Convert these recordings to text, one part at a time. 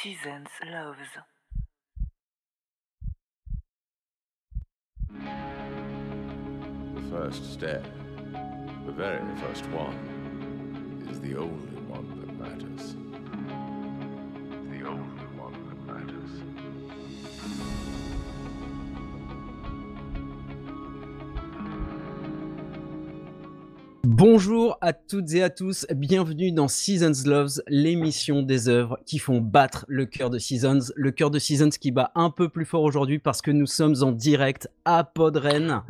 Seasons Loves. The first step, the very first one, is the only one that matters. Bonjour à toutes et à tous, bienvenue dans Seasons Loves, l'émission des œuvres qui font battre le cœur de Seasons, le cœur de Seasons qui bat un peu plus fort aujourd'hui parce que nous sommes en direct à Podren.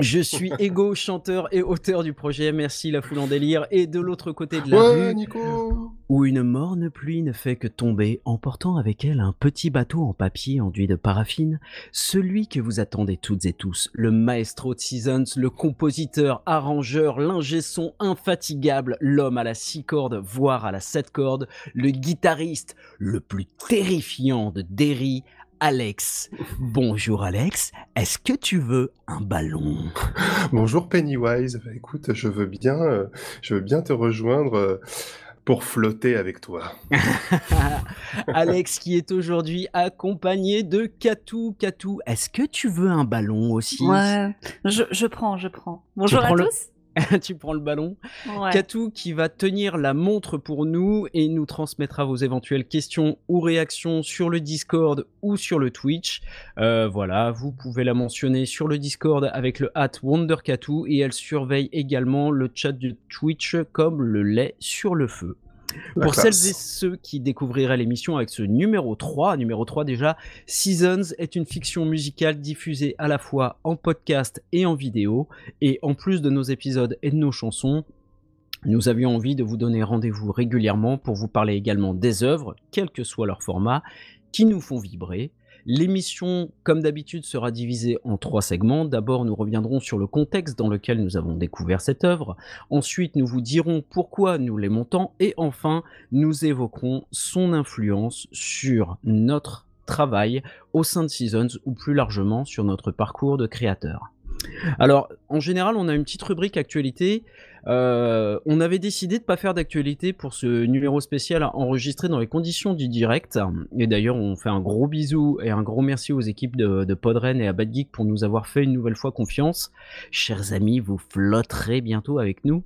Je suis Ego, chanteur et auteur du projet Merci la foule en délire. Et de l'autre côté de la Ouais, rue Nico. où une morne pluie ne fait que tomber, emportant avec elle un petit bateau en papier enduit de paraffine, celui que vous attendez toutes et tous, le maestro de Seasons, le compositeur, arrangeur, l'ingé son infatigable, l'homme à la six cordes, voire à la sept cordes, le guitariste, le plus terrifiant de Derry, Alex. Bonjour Alex, est-ce que tu veux un ballon? Bonjour Pennywise. Bah, écoute, je veux bien, euh, je veux bien te rejoindre euh, pour flotter avec toi. Alex qui est aujourd'hui accompagné de Katou. Katou, est-ce que tu veux un ballon aussi? Ouais, je, je prends, je prends. Bonjour à prends le- tous. tu prends le ballon. Ouais. Katou qui va tenir la montre pour nous et nous transmettra vos éventuelles questions ou réactions sur le Discord ou sur le Twitch. Euh, voilà, vous pouvez la mentionner sur le Discord avec le hat WonderKatou et elle surveille également le chat de Twitch comme le lait sur le feu. Pour celles et ceux qui découvriraient l'émission avec ce numéro 3, numéro 3 déjà, Seasons est une fiction musicale diffusée à la fois en podcast et en vidéo. Et en plus de nos épisodes et de nos chansons, nous avions envie de vous donner rendez-vous régulièrement pour vous parler également des œuvres, quel que soit leur format, qui nous font vibrer. L'émission, comme d'habitude, sera divisée en trois segments. D'abord, nous reviendrons sur le contexte dans lequel nous avons découvert cette œuvre. Ensuite, nous vous dirons pourquoi nous l'aimons tant. Et enfin, nous évoquerons son influence sur notre travail au sein de Seasons ou plus largement sur notre parcours de créateur. Alors, en général, on a une petite rubrique actualité. Euh, on avait décidé de pas faire d'actualité pour ce numéro spécial enregistré dans les conditions du direct. Et d'ailleurs, on fait un gros bisou et un gros merci aux équipes de, de Podren et à Bad Geek pour nous avoir fait une nouvelle fois confiance. Chers amis, vous flotterez bientôt avec nous.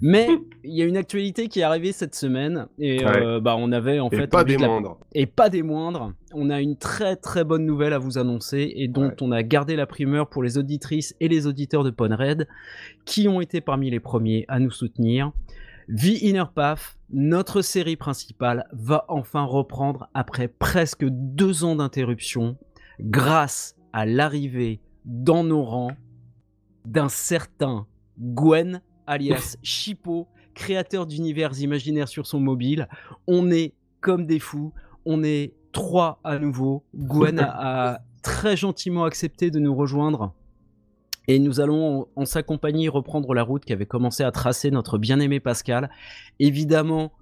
Mais il y a une actualité qui est arrivée cette semaine et euh, bah on avait en Et fait pas des la- moindres. et pas des moindres, on a une très très bonne nouvelle à vous annoncer et dont Ouais. on a gardé la primeur pour les auditrices et les auditeurs de Ponred qui ont été parmi les premiers à nous soutenir. The Inner Path, notre série principale, va enfin reprendre après presque deux ans d'interruption grâce à l'arrivée dans nos rangs d'un certain Gwen alias Chipo, créateur d'univers imaginaires sur son mobile. On est comme des fous, on est trois à nouveau. Gwen a, très gentiment accepté de nous rejoindre. Et nous allons, en, en sa compagnie, reprendre la route qu'avait commencé à tracer notre bien-aimé Pascal. Évidemment,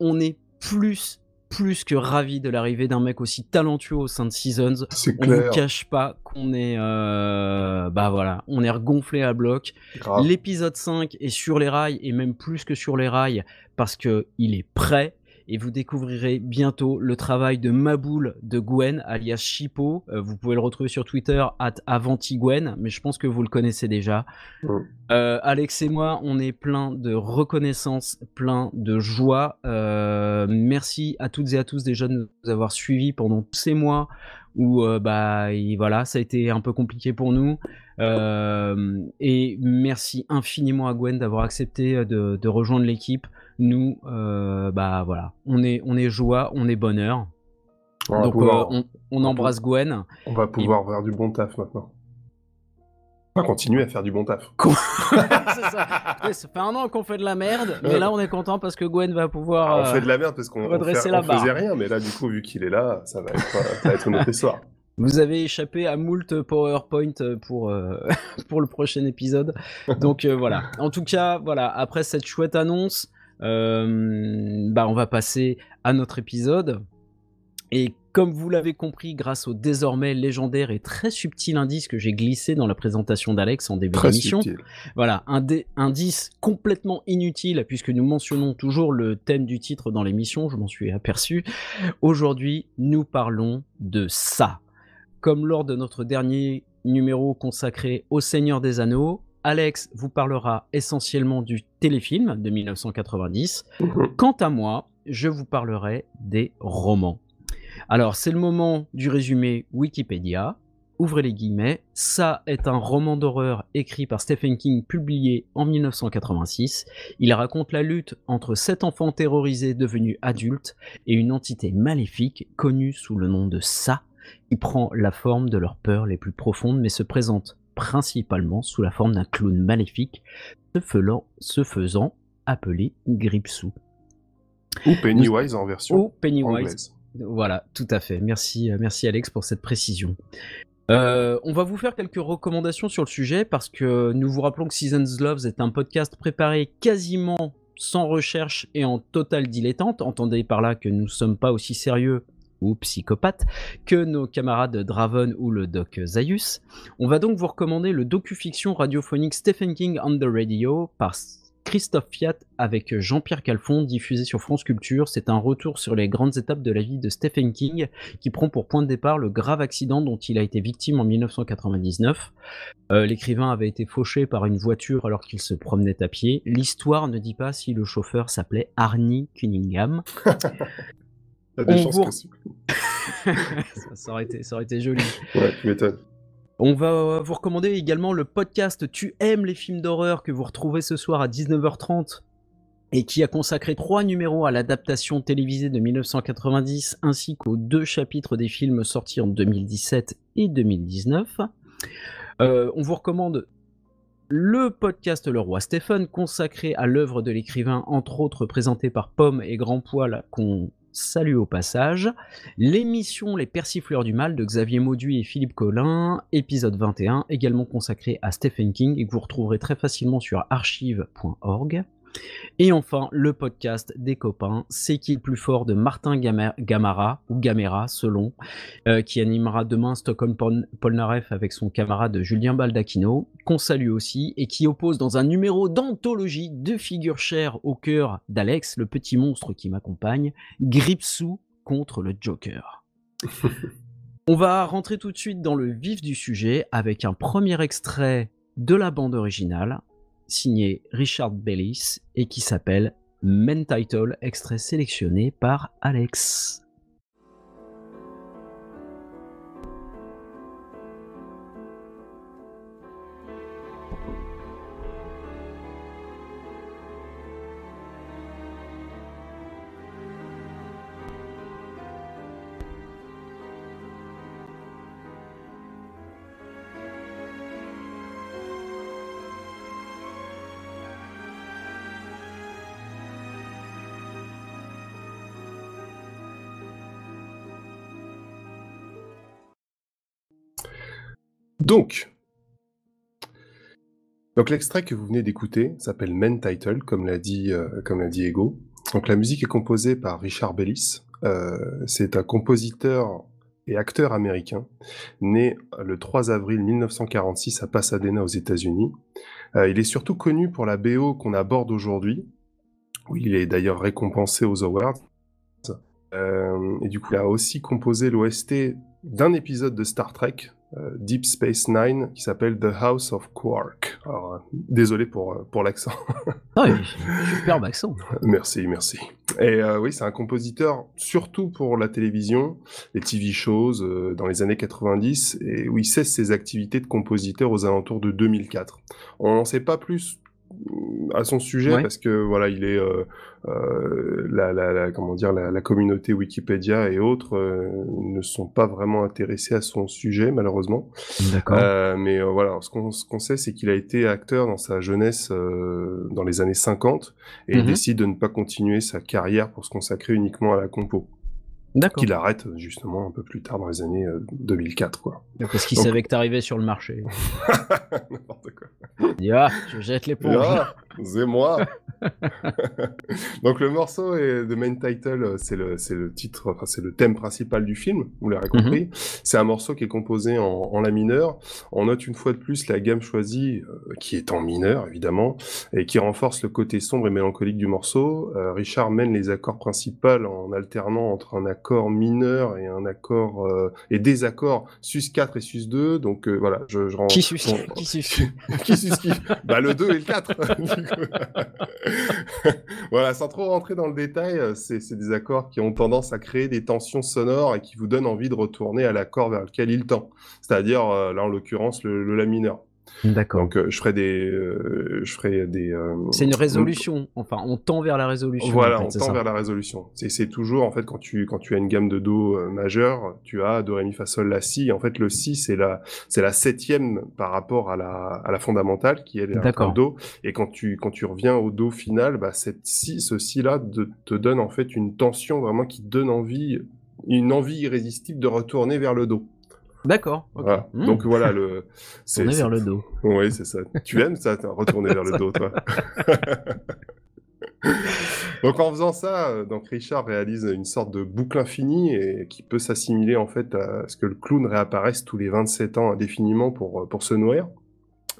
on est plus, plus que ravis de l'arrivée d'un mec aussi talentueux au sein de Seasons. On ne cache pas qu'on est, euh, bah voilà, on est regonflé à bloc. L'épisode 5 est sur les rails et même plus que sur les rails parce que il est prêt et vous découvrirez bientôt le travail de Maboul de Gwen alias Chipo. Euh, vous pouvez le retrouver sur Twitter at AvantiGwen, mais je pense que vous le connaissez déjà. Mm. Euh, Alex et moi, on est plein de reconnaissance, plein de joie. Euh, merci à toutes et à tous déjà de nous avoir suivis pendant tous ces mois où euh, bah et voilà, ça a été un peu compliqué pour nous. Euh, et merci infiniment à Gwen d'avoir accepté de, de rejoindre l'équipe. Nous, euh, bah voilà, on est on est joie, on est bonheur. On Donc pouvoir, euh, on, on embrasse Gwen. on va pouvoir faire du bon taf maintenant. On va continuer à faire du bon taf. C'est ça. Ça fait un an qu'on fait de la merde, mais là on est content parce que Gwen va pouvoir. Alors, on euh, fait de la merde parce qu'on on fait- la faisait rien, mais là, du coup, vu qu'il est là, ça va être, euh, ça va être une autre histoire. Vous avez échappé à moult PowerPoint pour, euh, pour le prochain épisode. Donc euh, voilà. En tout cas, voilà, après cette chouette annonce, euh, bah, on va passer à notre épisode. Et Comme vous l'avez compris, grâce au désormais légendaire et très subtil indice que j'ai glissé dans la présentation d'Alex en début d'émission, voilà, un indice complètement inutile puisque nous mentionnons toujours le thème du titre dans l'émission, je m'en suis aperçu. Aujourd'hui, nous parlons de ça. Comme lors de notre dernier numéro consacré au Seigneur des Anneaux, Alex vous parlera essentiellement du téléfilm de 1990. Mhm. Quant à moi, je vous parlerai des romans. Alors, c'est le moment du résumé Wikipédia. Ouvrez les guillemets. Ça est un roman d'horreur écrit par Stephen King, publié en 1986. Il raconte la lutte entre sept enfants terrorisés devenus adultes et une entité maléfique connue sous le nom de Ça, qui prend la forme de leurs peurs les plus profondes, mais se présente principalement sous la forme d'un clown maléfique, se faisant, se faisant appeler Gripsou. Ou Pennywise en version Ou Pennywise. anglaise. Voilà, tout à fait. Merci, euh, merci Alex pour cette précision. Euh, on va vous faire quelques recommandations sur le sujet parce que nous vous rappelons que Seasons Loves est un podcast préparé quasiment sans recherche et en total dilettante. Entendez par là que nous ne sommes pas aussi sérieux ou psychopathes que nos camarades Draven ou le doc Zaius. On va donc vous recommander le docu-fiction radiophonique Stephen King on the Radio par Christophe Fiat avec Jean-Pierre Calfon, diffusé sur France Culture. C'est un retour sur les grandes étapes de la vie de Stephen King, qui prend pour point de départ le grave accident dont il a été victime en 1999. Euh, L'écrivain avait été fauché par une voiture alors qu'il se promenait à pied. L'histoire ne dit pas si le chauffeur s'appelait Arnie Cunningham. Vous- ça, ça aurait été, ça aurait été joli. Ouais, tu m'étonnes. On va vous recommander également le podcast Tu aimes les films d'horreur que vous retrouvez ce soir à 19h30 et qui a consacré trois numéros à l'adaptation télévisée de 1990 ainsi qu'aux deux chapitres des films sortis en 2017 et 2019. Euh, on vous recommande le podcast Le Roi Stephen consacré à l'œuvre de l'écrivain entre autres présenté par Pomme et Grand Poil qu'on salue au passage. L'émission Les Persifleurs du Mal de Xavier Mauduit et Philippe Collin, épisode 21, également consacré à Stephen King et que vous retrouverez très facilement sur archive.org. Et enfin, le podcast des copains, C'est qui le plus fort de Martin Gama- Gamara, ou Gamera selon, euh, qui animera demain Stockholm Pol- Polnareff avec son camarade Julien Baldacchino, qu'on salue aussi, et qui oppose dans un numéro d'anthologie deux figures chères au cœur d'Alex, le petit monstre qui m'accompagne, Gripsou contre le Joker. On va rentrer tout de suite dans le vif du sujet avec un premier extrait de la bande originale, signé Richard Bellis et qui s'appelle Men Title, extrait sélectionné par Alex. Donc, l'extrait que vous venez d'écouter s'appelle Men Title, comme l'a dit, euh, comme l'a dit Ego. Donc la musique est composée par Richard Bellis. Euh, c'est un compositeur et acteur américain, né le 3 avril 1946 à Pasadena aux États-Unis. Euh, il est surtout connu pour la BO qu'on aborde aujourd'hui, il est d'ailleurs récompensé aux Awards. Et du coup, il a aussi composé l'OST d'un épisode de Star Trek, Deep Space Nine, qui s'appelle The House of Quark. Alors, euh, désolé pour, euh, pour l'accent. Ah oui, superbe accent. merci, merci. Et euh, oui, c'est un compositeur surtout pour la télévision, les TV shows euh, dans les années 90, et où il cesse ses activités de compositeur aux alentours de 2004. On n'en sait pas plus euh, à son sujet Ouais. parce que voilà, il est euh, euh, la, la, la- comment dire la, la communauté Wikipédia et autres euh, ne sont pas vraiment intéressés à son sujet malheureusement. D'accord. Mais voilà, ce qu'on ce qu'on sait, c'est qu'il a été acteur dans sa jeunesse dans les années 50 et il Mhm. décide de ne pas continuer sa carrière pour se consacrer uniquement à la compo. D'accord. Qu'il arrête euh, justement un peu plus tard dans les années euh, 2004, quoi. Parce qu'il Donc- savait que t'arrivais sur le marché. N'importe quoi. Il dit, ah, je jette l'éponge. Ah, c'est moi. Donc le morceau est de main title, euh, c'est le, c'est le titre, enfin, c'est le thème principal du film, vous l'aurez compris. C'est un morceau qui est composé en, en la mineur. On note une fois de plus la gamme choisie, euh, qui est en mineur évidemment, et qui renforce le côté sombre et mélancolique du morceau. Euh, Richard mène les accords principaux en alternant entre un accord mineur et un accord euh, et des accords sus 4 et sus 2. Donc euh, voilà, je, je rends Qui sus Qui sus qui sus qui Bah le 2 et le 4. voilà, sans trop rentrer dans le détail, euh, c'est c'est des accords qui ont tendance à créer des tensions sonores et qui vous donnent envie de retourner à l'accord vers lequel il tend. C'est-à-dire, euh, là en l'occurrence, le, le La mineur. D'accord. Donc euh, je ferai des... euh, je ferai des euh, C'est une résolution. Enfin, on tend vers la résolution. voilà, en fait, on tend ça. vers la résolution. C'est c'est toujours, en fait, quand tu, quand tu as une gamme de Do euh, majeur, tu as Do, Ré, Mi, Fa, Sol, La, Si. En fait, le Si, c'est la, c'est la septième par rapport à la, à la fondamentale, qui est le Do. Et quand tu, quand tu reviens au Do final, bah, cette Si, ce Si-là de- te donne, en fait, une tension vraiment qui donne envie, une envie irrésistible de retourner vers le Do. D'accord. Voilà. Hmm. Donc voilà, le, c'est, vers le dos. oui, c'est ça. Tu aimes ça, retourner vers le dos, toi. donc en faisant ça, euh, donc Richard réalise une sorte de boucle infinie et qui peut s'assimiler en fait à ce que le clown réapparaisse tous les 27 ans indéfiniment pour, euh, pour se nourrir.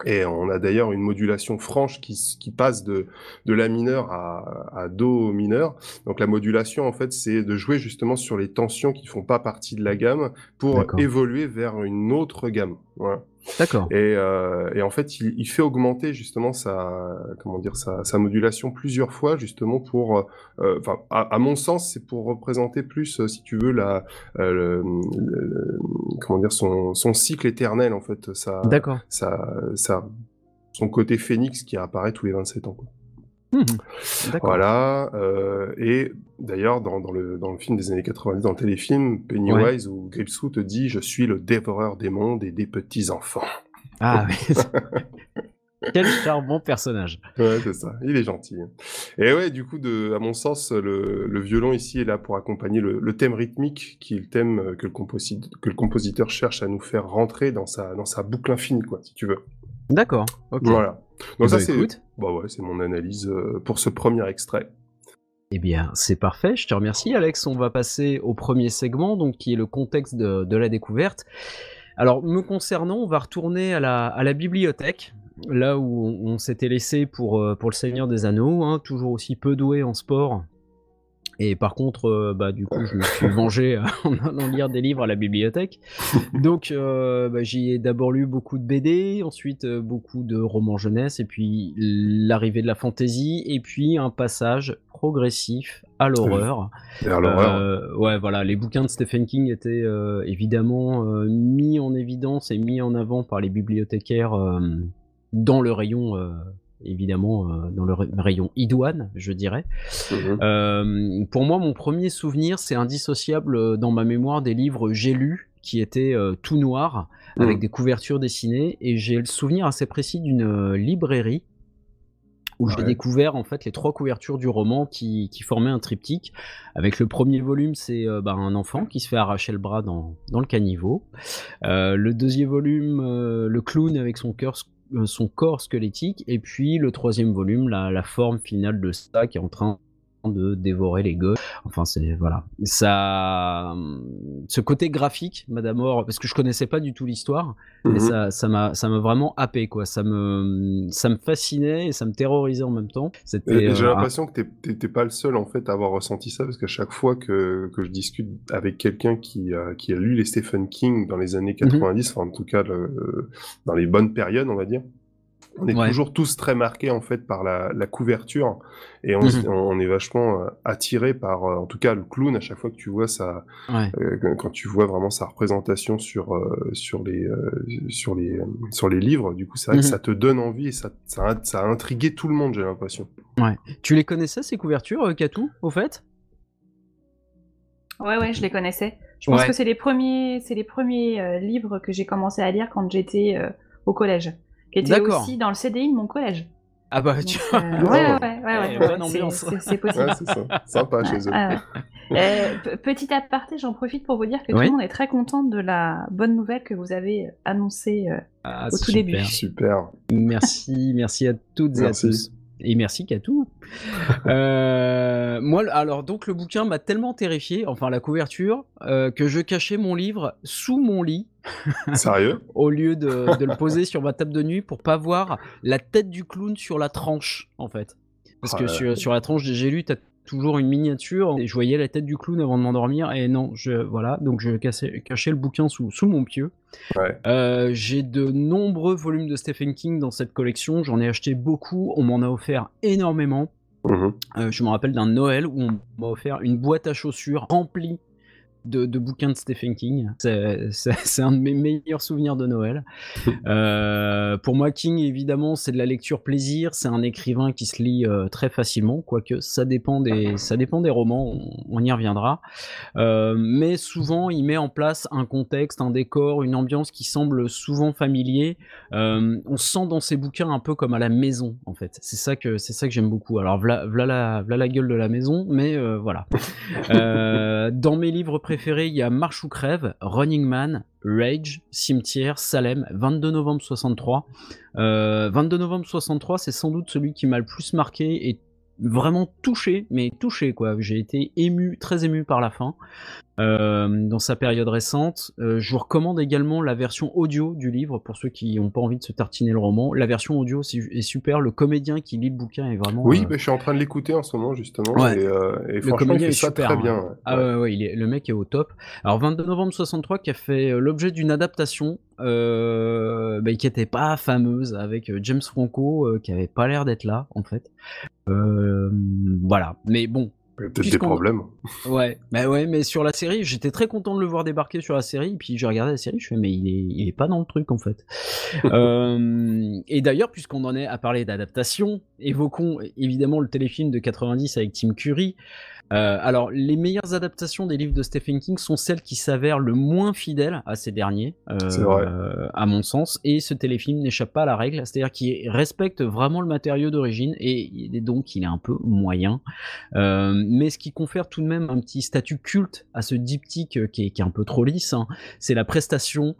Et on a d'ailleurs une modulation franche qui, qui passe de, de la mineur à, à do mineur. Donc la modulation, en fait, c'est de jouer justement sur les tensions qui font pas partie de la gamme pour évoluer vers une autre gamme. Voilà. D'accord. Et, euh, et en fait, il, il fait augmenter justement sa, comment dire, sa, sa modulation plusieurs fois justement pour, euh, enfin, à, à mon sens, c'est pour représenter plus, euh, si tu veux, la, euh, le, le- le- comment dire, son, son cycle éternel en fait, D'accord. sa, sa, son côté phénix qui apparaît tous les 27 ans. quoi. D'accord. Voilà. euh, et d'ailleurs, dans, dans, le, dans le film des années 90, dans le téléfilm, Pennywise ou Gripsou te dit Je suis le dévoreur des mondes et des petits-enfants. Ah oui. Quel charmant personnage. Ouais, c'est ça. Il est gentil. Et ouais, du coup, de, à mon sens, le, le violon ici est là pour accompagner le, le thème rythmique, qui est le thème euh, que le, composi- que le compositeur cherche à nous faire rentrer dans sa, dans sa boucle infinie, quoi, si tu veux. D'accord. Ok. Voilà. Donc ça, ben, c'est. Bah ouais, c'est mon analyse euh, pour ce premier extrait. Eh bien, c'est parfait. Je te remercie, Alex. On va passer au premier segment, donc qui est le contexte de, la découverte. Alors, me concernant, on va retourner à la, bibliothèque, là où on, on s'était laissé pour, euh, pour le Seigneur des Anneaux, hein, toujours aussi peu doué en sport. Et par contre, euh, bah, du coup, je me suis vengé en allant lire des livres à la bibliothèque. Donc, euh, bah, j'y ai d'abord lu beaucoup de BD, ensuite euh, beaucoup de romans jeunesse, et puis l'arrivée de la fantaisie, et puis un passage progressif à l'horreur. Vers l'horreur. Euh, ouais, voilà, les bouquins de Stephen King étaient évidemment mis en évidence et mis en avant par les bibliothécaires dans le rayon, évidemment, euh, dans le ra- rayon idoine, je dirais. Mhm. Euh, pour moi, mon premier souvenir, c'est indissociable euh, dans ma mémoire des livres j'ai lus qui étaient tout noirs avec Mhm. des couvertures dessinées et j'ai le souvenir assez précis d'une librairie où j'ai découvert en fait les trois couvertures du roman qui, qui formaient un triptyque. Avec le premier volume, c'est euh, bah, un enfant qui se fait arracher le bras dans, dans le caniveau. Euh, le deuxième volume, euh, le clown avec son cœur son corps squelettique, et puis le troisième volume, la, la forme finale de ça qui est en train de dévorer les gosses. Enfin, c'est voilà. Ça, ce côté graphique, Madame Or, parce que je connaissais pas du tout l'histoire, mais Mhm. ça, ça m'a, ça m'a vraiment happé quoi. Ça me, ça me fascinait et ça me terrorisait en même temps. C'était. Et- et euh, J'ai un- l'impression que t'es- t'es pas le seul en fait à avoir ressenti ça parce qu'à chaque fois que, que je discute avec quelqu'un qui, a- qui a lu les Stephen King dans les Mhm. années 90, enfin en tout cas le- dans les bonnes périodes on va dire, on est Ouais. toujours tous très marqués en fait par la, la couverture et on, Mhm. on est vachement euh, attiré par euh, en tout cas le clown à chaque fois que tu vois sa, ouais. euh, quand- tu vois vraiment sa représentation sur euh, sur les euh, sur les sur les livres du coup c'est vrai que Mhm. ça te donne envie et ça, ça, a, ça a intrigué tout le monde j'ai l'impression. Tu les connaissais ces couvertures, Katou, au fait? Ouais, ouais, je les connaissais. Je pense Ouais. que c'est les premiers, c'est les premiers euh, livres que j'ai commencé à lire quand j'étais euh, au collège, qui D'accord. aussi dans le CDI de mon collège. Ah bah tu euh, vois. ouais, ouais, ouais, Eh, ouais, bonne ouais, c'est- ambiance. c'est- possible. Ouais, c'est ça. Sympa chez eux. Ouais, ouais. Euh, petit aparté, j'en profite pour vous dire que Oui. tout le monde est très content de la bonne nouvelle que vous avez annoncée. euh, Ah, Au tout début. super. Super. Merci, merci à toutes et à tous. Et merci Katou. Euh, moi, alors donc le bouquin m'a tellement terrifié, enfin la couverture, euh, que je cachais mon livre sous mon lit. Sérieux? Au lieu de, de le poser sur ma table de nuit pour pas voir la tête du clown sur la tranche, en fait. Parce Oh que sur, sur la tranche j'ai lu, t'as toujours une miniature et je voyais la tête du clown avant de m'endormir et non, je voilà, donc je cassais- cachais le bouquin sous, sous mon pieu. Ouais. Euh, j'ai de nombreux volumes de Stephen King dans cette collection, j'en ai acheté beaucoup, on m'en a offert énormément. Mhm. Euh, je me rappelle d'un Noël où on m'a offert une boîte à chaussures remplie de, de bouquins de Stephen King. C'est- un de mes meilleurs souvenirs de Noël. Euh, pour moi, King, évidemment, c'est de la lecture plaisir. C'est un écrivain qui se lit euh, très facilement, quoique ça dépend des, ça dépend des romans, on, on y reviendra. Euh, mais souvent, il met en place un contexte, un décor, une ambiance qui semble souvent familier. On se sent dans ses bouquins un peu comme à la maison, en fait. C'est ça que, c'est ça que j'aime beaucoup. Alors, voilà, la, la gueule de la maison, mais voilà. Dans mes livres préférés, il y a Marche ou crève, Running Man, Rage, Cimetière, Salem, 22 novembre 63. Euh, 22 novembre 63, c'est sans doute celui qui m'a le plus marqué et vraiment touché, mais touché quoi. J'ai été ému, très ému par la fin. Euh, dans sa période récente. Euh, je vous recommande également la version audio du livre pour ceux qui n'ont pas envie de se tartiner le roman. La version audio est super. Le comédien qui lit le bouquin est vraiment. Oui, euh, bah, je suis en train de l'écouter en ce moment, justement. Ouais. Et, et le franchement, il comédien fait est ça super. très hein. bien. Ah Ouais. ouais, ouais, il est, le mec est au top. Alors 22 novembre 63 qui a fait l'objet d'une adaptation bah, qui était pas fameuse avec James Franco qui avait pas l'air d'être là en fait. Voilà. Mais bon. Peut-être des problèmes. Ouais, bah ouais, mais sur la série, j'étais très content de le voir débarquer sur la série, puis j'ai regardé la série, je fais mais il est, il est pas dans le truc en fait. Euh, et d'ailleurs, puisqu'on en est à parler d'adaptation, évoquons évidemment le téléfilm de 90 avec Tim Curry. Euh, alors, les meilleures adaptations des livres de Stephen King sont celles qui s'avèrent le moins fidèles à ces derniers, euh, vrai. à mon sens, et ce téléfilm n'échappe pas à la règle, c'est-à-dire qu'il respecte vraiment le matériau d'origine, et, et donc il est un peu moyen. Euh, mais ce qui confère tout de même un petit statut culte à ce diptyque qui est, qui est un peu trop lisse, hein, c'est la prestation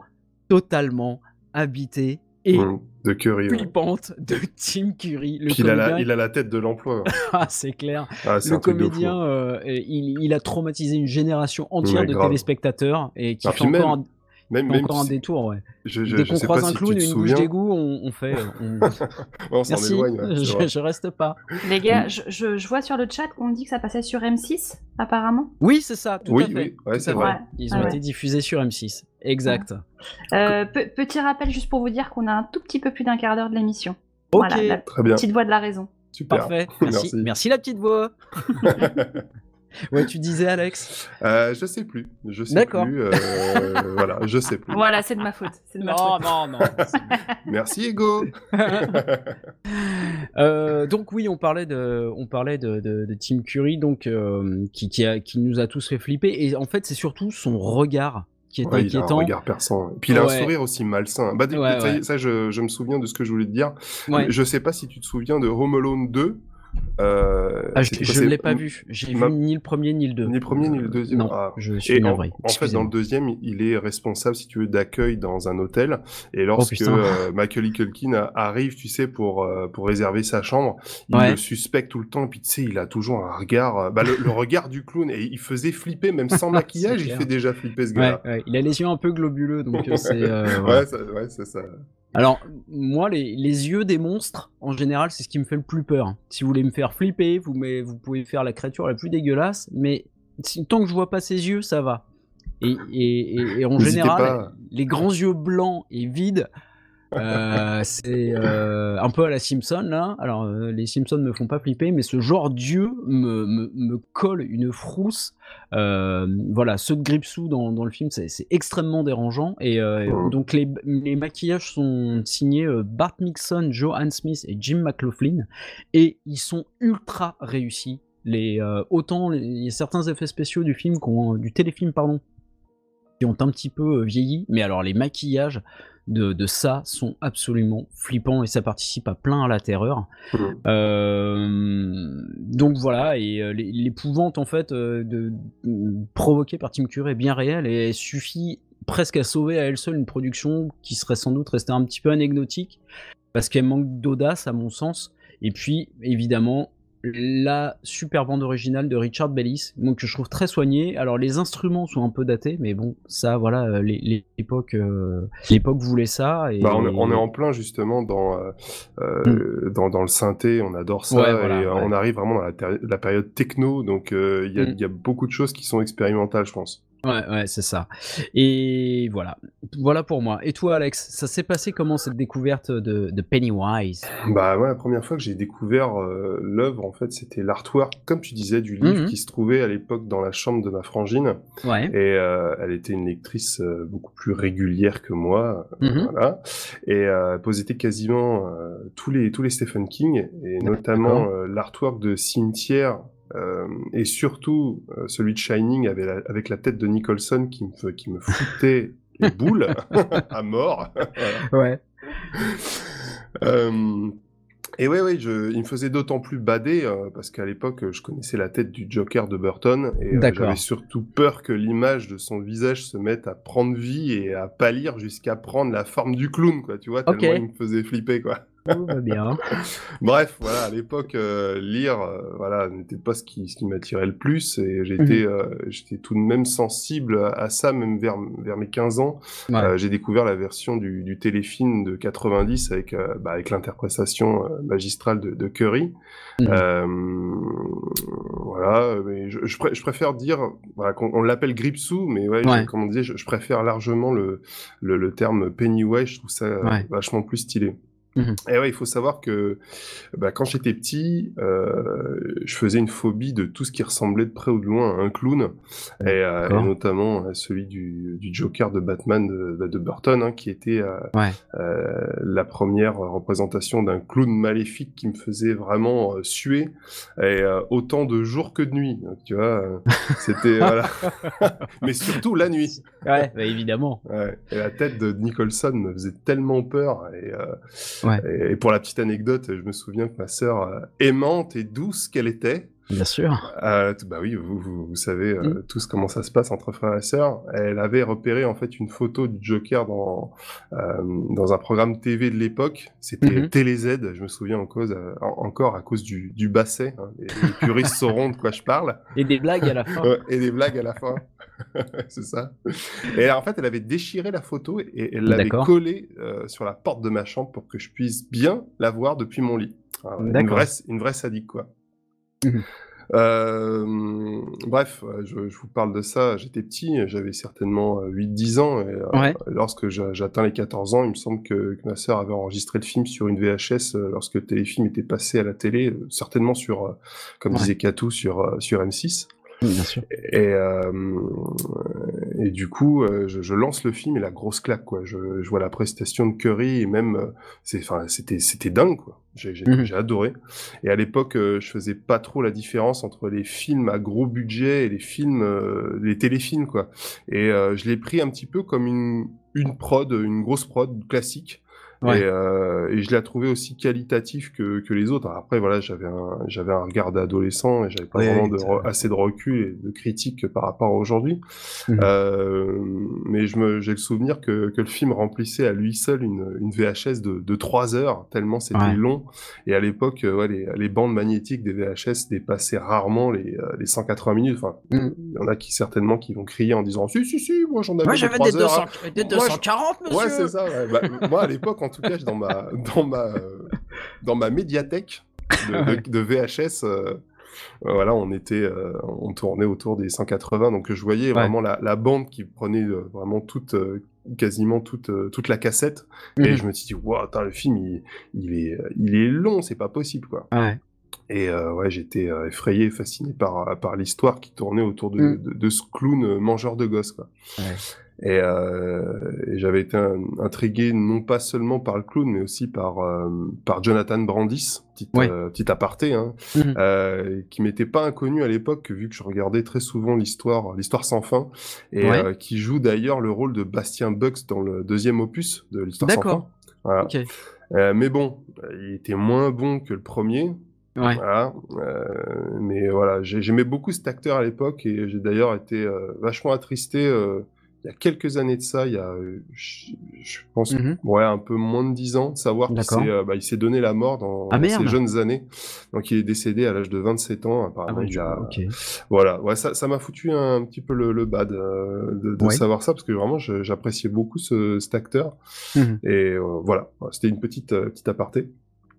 totalement habitée et Mm, De Curry. ouais. flippante de Tim Curry. Le il a, la, il a la tête de l'emploi. Ah, c'est clair. Ah, Le comédien, euh, il, il a traumatisé une génération entière Ouais, de grave. téléspectateurs et qui fait encore, même- un, Même, fait même encore un détour. Ouais. je, je, Dès qu'on croise pas un si clown et une bouche souviens. d'égout, on, on fait. euh, on- on s'en Merci, éloigne. ouais, je, reste pas. Les gars, je, je- je vois sur le chat qu'on dit que ça passait sur M6, apparemment. Oui, c'est ça, tout Oui, à fait. oui, ouais, c'est vrai. Ils Ah ont ouais. été diffusés sur M6. Exact. Euh, pe- petit rappel juste pour vous dire qu'on a un tout petit peu plus d'un quart d'heure de l'émission. Ok, Voilà, la Très bien. petite voix de la raison. Super. parfait. Merci. Merci. Merci. la petite voix. ouais, tu disais Alex? Euh, je sais plus. Je sais D'accord. plus. euh, voilà, je sais plus. Voilà, c'est de ma faute. C'est de ma Non, faute. non, non. Merci Ego. Euh, donc oui, on parlait de, on parlait de, de, de Tim Curry, donc euh, qui, qui, a, qui nous a tous fait flipper. Et en fait, c'est surtout son regard qui est Ouais, il a un inquiétant. regard perçant. Et puis il a un sourire aussi malsain. Bah, Ouais, ça, je, je me souviens de ce que je voulais te dire. Ouais. Je sais pas si tu te souviens de Home Alone 2. Euh, Ah, je c'est- l'ai pas vu. J'ai vu ni le premier ni le deux. Ni le premier, ni le deuxième. Non, Ah. je suis en, en fait, dans le deuxième, il est responsable, si tu veux, d'accueil dans un hôtel. Et lorsque Oh, euh, Macaulay Culkin arrive, tu sais, pour euh, pour réserver sa chambre, il Ouais. le suspecte tout le temps. Et puis tu sais, il a toujours un regard, euh, bah, le, le regard du clown. Et il faisait flipper, même sans maquillage, il fait déjà flipper ce gars. ouais, il a les yeux un peu globuleux, donc euh, c'est. euh. Ouais, ça- ouais, c'est ça. Alors, moi, les, les yeux des monstres, en général, c'est ce qui me fait le plus peur. Si vous voulez me faire flipper, vous, mais, vous pouvez faire la créature la plus dégueulasse, mais si, tant que je vois pas ses yeux, ça va. Et, et, et- et en N'hésitez général, pas. les grands yeux blancs et vides, euh, c'est euh, un peu à la Simpson là. Alors euh, les Simpsons me font pas flipper, mais ce genre d'yeux me, me, me colle une frousse. Voilà, ceux de Gripsou dans, dans le film, c'est extrêmement dérangeant. Et donc les, les maquillages sont signés Bart Mixon, Joe Smith et Jim McLaughlin, et ils sont ultra réussis. Les, autant il y a certains effets spéciaux du film, du téléfilm pardon, qui ont un petit peu vieilli, mais alors les maquillages de, de ça sont absolument flippants et ça participe à plein à la terreur. Mhm. Euh, donc voilà, et euh, l'é- l'épouvante en fait euh, de, de- provoquée par Tim Curry est bien réelle et elle suffit presque à sauver à elle seule une production qui serait sans doute restée un petit peu anecdotique parce qu'elle manque d'audace à mon sens. Et puis évidemment la super bande originale de Richard Bellis, donc que je trouve très soignée. Alors les instruments sont un peu datés, mais bon, ça, voilà, euh, l'époque, euh, l'époque voulait ça. Et... Bah, on, est- on est en plein justement dans, euh, euh, dans, dans le synthé, on adore ça, Hmm. Ouais, voilà, et ouais. on arrive vraiment dans la, période techno, donc euh, il y, a- Mm. il y a beaucoup de choses qui sont expérimentales, je pense. Ouais, ouais, c'est ça. Et voilà, voilà pour moi. Et toi, Alex, ça s'est passé comment cette découverte de, de Pennywise? Bah ouais, la première fois que j'ai découvert euh, l'œuvre, en fait, c'était l'artwork, comme tu disais, du livre Mhm. qui se trouvait à l'époque dans la chambre de ma frangine. Ouais. Et euh, elle était une lectrice euh, beaucoup plus régulière que moi, Mhm. voilà. Et elle possédait quasiment tous les tous les Stephen King, et notamment l'artwork de Cimetière. Euh, et surtout euh, celui de Shining avec la, avec la tête de Nicholson qui me, fe- qui me foutait les boules à mort. Ouais. Euh, et ouais, ouais, je, il me faisait d'autant plus bader parce qu'à l'époque, je connaissais la tête du Joker de Burton et j'avais surtout peur que l'image de son visage se mette à prendre vie et à pâlir jusqu'à prendre la forme du clown, quoi. Tu vois, tellement il me faisait flipper, quoi. Tout va bien. Bref, voilà, à l'époque, euh, lire, euh, voilà, n'était pas ce qui, ce qui m'attirait le plus et j'étais, Mhm. euh, j'étais tout de même sensible à, ça, même vers, vers mes 15 ans. Ouais. Euh, j'ai découvert la version du, du téléfilm de 90 avec, euh, bah, avec l'interprétation magistrale de, de Curry. Mhm. Euh, voilà, mais je, je, pré- je préfère dire, voilà, qu'on on l'appelle Gripsou, mais ouais, comme on disait, je, je préfère largement le, le, le terme Pennywise, je trouve ça vachement plus stylé. Mhm. Et ouais, il faut savoir que bah, quand j'étais petit, euh, je faisais une phobie de tout ce qui ressemblait de près ou de loin à un clown, et, euh, et notamment euh, celui du, du Joker de Batman de, bah, de Burton, hein, qui était euh, Ouais. euh, la première représentation d'un clown maléfique qui me faisait vraiment euh, suer, et euh, autant de jour que de nuit. Donc, tu vois, c'était voilà, mais surtout la nuit. Ouais, bah, évidemment. Ouais. Et la tête de Nicholson me faisait tellement peur. Et, euh, Et pour la petite anecdote, je me souviens que ma sœur, euh, aimante et douce qu'elle était, Bien sûr. euh, bah oui, vous, vous, vous savez euh, Mm. tous comment ça se passe entre frères et sœurs. Elle avait repéré en fait une photo du Joker dans euh, dans un programme TV de l'époque. C'était Mhm. Télé Z. Je me souviens en cause, euh, en- encore à cause du, du basset. hein. Les, les puristes sauront de quoi je parle. Et des blagues à la fin. Et des blagues à la fin. c'est ça. Et en fait, elle avait déchiré la photo et elle l'avait collée euh, sur la porte de ma chambre pour que je puisse bien la voir depuis mon lit. Alors, une, vraie, une vraie sadique, quoi. Euh, bref, euh, je, je vous parle de ça. J'étais petit, j'avais certainement euh, 8-10 ans. Et, euh. Lorsque j'a- j'atteins les 14 ans, il me semble que, que ma sœur avait enregistré le film sur une VHS euh, lorsque le téléfilm était passé à la télé, euh, certainement sur, euh, comme Ouais. disait Katou, sur, euh, sur M6. Bien sûr. Et, euh, et du coup, euh, je, je lance le film et la grosse claque, quoi. Je, je vois la prestation de Curry et même, euh, c'est, enfin, c'était, c'était dingue, quoi. J'ai, j'ai, Mhm. j'ai adoré. Et à l'époque, euh, je faisais pas trop la différence entre les films à gros budget et les films, euh, les téléfilms, quoi. Et euh, je l'ai pris un petit peu comme une, une prod, une grosse prod classique. Ouais. Et, euh, et je l'ai trouvé aussi qualitatif que, que les autres. Après, voilà, j'avais un, j'avais un regard d'adolescent et j'avais pas vraiment de, assez de recul et de critique par rapport à aujourd'hui. Mhm. Euh, mais je me, j'ai le souvenir que, que le film remplissait à lui seul une, une VHS de, de 3 heures, tellement c'était Ouais. long. Et à l'époque, euh, ouais, les, les bandes magnétiques des VHS dépassaient rarement les, euh, les 180 minutes. Enfin, Mhm. il y en a qui certainement qui vont crier en disant si, si, si, moi j'en avais Moi de j'avais 3 des, heures. 200 des Moi, je- 240, monsieur Ouais, c'est ça. ouais. Bah, moi, à l'époque, en tout cas, dans ma, dans ma, dans ma médiathèque de, de- de VHS, euh, euh, voilà, on était, euh, on tournait autour des 180, donc je voyais vraiment la, la bande qui prenait euh, vraiment toute, quasiment toute, toute la cassette, et Mhm. je me suis dit, waouh, le film, il, il est, il est long, c'est pas possible, quoi. Ouais. Et euh, ouais, j'étais effrayé, fasciné par, par l'histoire qui tournait autour de, Mm. de, de ce clown mangeur de gosses, quoi. Ouais. Et, euh, et j'avais été intrigué non pas seulement par le clown, mais aussi par, euh, par Jonathan Brandis, petit, Ouais. euh, petit aparté, hein, euh, qui m'était pas inconnu à l'époque, vu que je regardais très souvent l'histoire, l'histoire sans fin, et euh, qui joue d'ailleurs le rôle de Bastien Bucks dans le deuxième opus de l'histoire sans fin. D'accord. Voilà. Ok. Euh, mais bon, il était moins bon que le premier, Ouais. voilà. Euh, mais voilà, j'ai- j'aimais beaucoup cet acteur à l'époque et j'ai d'ailleurs été euh, vachement attristé euh, il y a quelques années de ça, il y a, euh, je, je pense, Mhm. ouais, un peu moins de 10 ans, de savoir qu'il s'est, euh, bah, s'est donné la mort dans, Ah, dans ses jeunes années. Donc, il est décédé à l'âge de 27 ans, apparemment. Ah ouais, il je- a, ok. voilà, ouais, ça, ça m'a foutu un, petit peu le, le bad euh, de, de Ouais. savoir ça parce que vraiment j'appréciais beaucoup ce, cet acteur Mhm. et euh, voilà, c'était une petite petite aparté.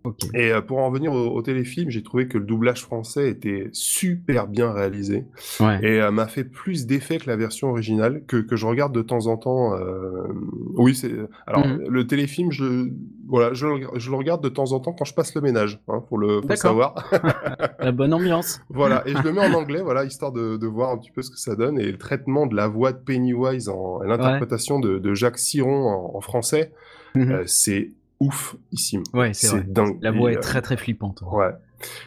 Ok. Et euh, pour en revenir au, au téléfilm, j'ai trouvé que le doublage français était super bien réalisé Ouais. et euh, m'a fait plus d'effet que la version originale que, que je regarde de temps en temps. euh, Oui, c'est alors Mhm. le téléfilm, je voilà, je, le- je le regarde de temps en temps quand je passe le ménage, hein, pour le D'accord. savoir. La bonne ambiance. Voilà, et je le mets en anglais, voilà, histoire de, de voir un petit peu ce que ça donne. Et le traitement de la voix de Pennywise en l'interprétation de, de Jacques Siron en, en français, Mhm. euh, c'est ouf ici. Ouais, c'est dingue. La voix est très très flippante. Ouais.